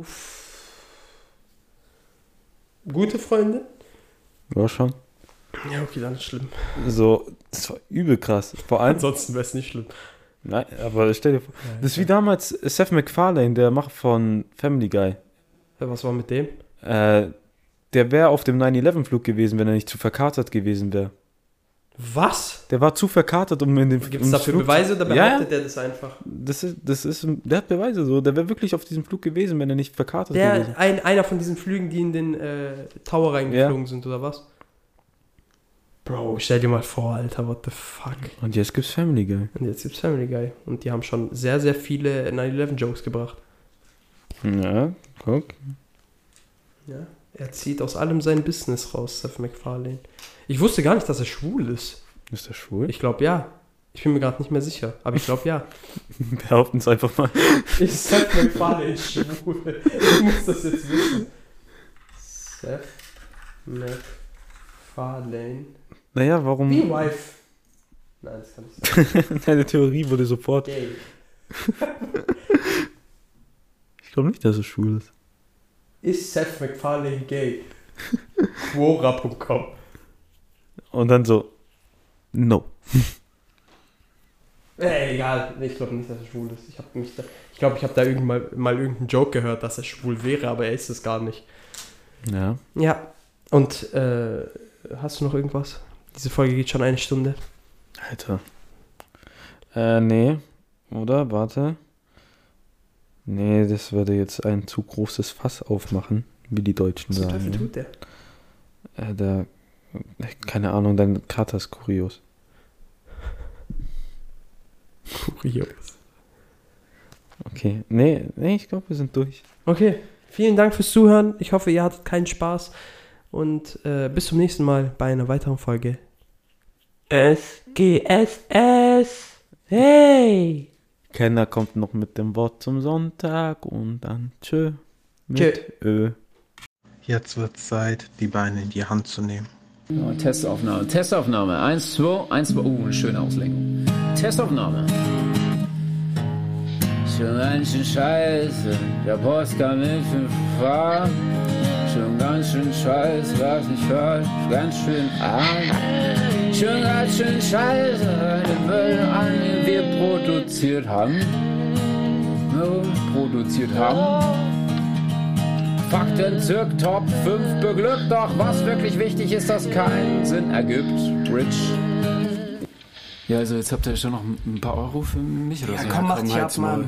Gute Freundin? Ja, schon. Ja, okay, dann ist schlimm. So, das war übel krass. Vor allem, Ansonsten wäre es nicht schlimm. nein, aber stell dir vor, das ist wie damals Seth MacFarlane, der Macher von Family Guy. Was war mit dem? Äh, der wäre auf dem 9-11-Flug gewesen, wenn er nicht zu verkatert gewesen wäre. Was? Der war zu verkatert, um in den Gibt es dafür Flug- Beweise oder Ja, behauptet der das einfach? Das ist, das ist, der hat Beweise so. Der wäre wirklich auf diesem Flug gewesen, wenn er nicht verkatert gewesen. Der, ein, einer von diesen Flügen, die in den äh, Tower reingeflogen sind, oder was? Bro, stell dir mal vor, Alter, what the fuck. Und jetzt gibt's Family Guy. Und jetzt gibt's Family Guy. Und die haben schon sehr, sehr viele 9-11-Jokes gebracht. Ja, guck. Ja. Er zieht aus allem sein Business raus, Seth MacFarlane. Ich wusste gar nicht, dass er schwul ist. Ist der schwul? Ich glaube ja. Ich bin mir gerade nicht mehr sicher, aber ich glaube ja. Behaupten es einfach mal. Ist Seth MacFarlane schwul? Ich muss das jetzt wissen. Seth MacFarlane. Naja, warum? Wie Wife. Nein, das kann nicht sein. Deine Theorie wurde sofort. Gay. Ich glaube nicht, dass er schwul ist. Ist Seth MacFarlane gay? Quora.com Und dann so. No. Äh, egal. Ich glaube nicht, dass er schwul ist. Ich, hab mich da, ich glaube, ich habe da irgendwann mal, mal irgendeinen Joke gehört, dass er schwul wäre, aber er ist es gar nicht. Ja. Ja. Und äh, hast du noch irgendwas? Diese Folge geht schon eine Stunde. Alter. Äh, nee. Oder? Warte. Nee, das würde jetzt ein zu großes Fass aufmachen, wie die Deutschen Was sagen. Teufel ne? tut der? Äh, da, keine Ahnung, dein Kater ist kurios. Kurios. Okay. Nee, nee, ich glaube, wir sind durch. Okay. Vielen Dank fürs Zuhören. Ich hoffe, ihr hattet keinen Spaß. Und äh, bis zum nächsten Mal bei einer weiteren Folge. SGSS. Hey. Kenner kommt noch mit dem Wort zum Sonntag und dann tschö. Mit Tschö. Ö. Jetzt wird Zeit, die Beine in die Hand zu nehmen. So, Testaufnahme, Testaufnahme. Eins, zwei, eins, zwei. Uh, eine schöne Auslenkung. Testaufnahme. Schon ganz schön scheiße, der Post kam in fünf Fahren. Schon ganz schön scheiße, was ich hör, ganz schön arm. Schon ganz schön scheiße, den Müll an, den wir produziert haben. No, produziert haben. Fakten zirk Top 5 beglückt, doch was wirklich wichtig ist, das keinen Sinn ergibt. Rich. Ja, also jetzt habt ihr schon noch ein paar Euro für mich oder Ja, so. komm, mach dich ab, Maul. Mann.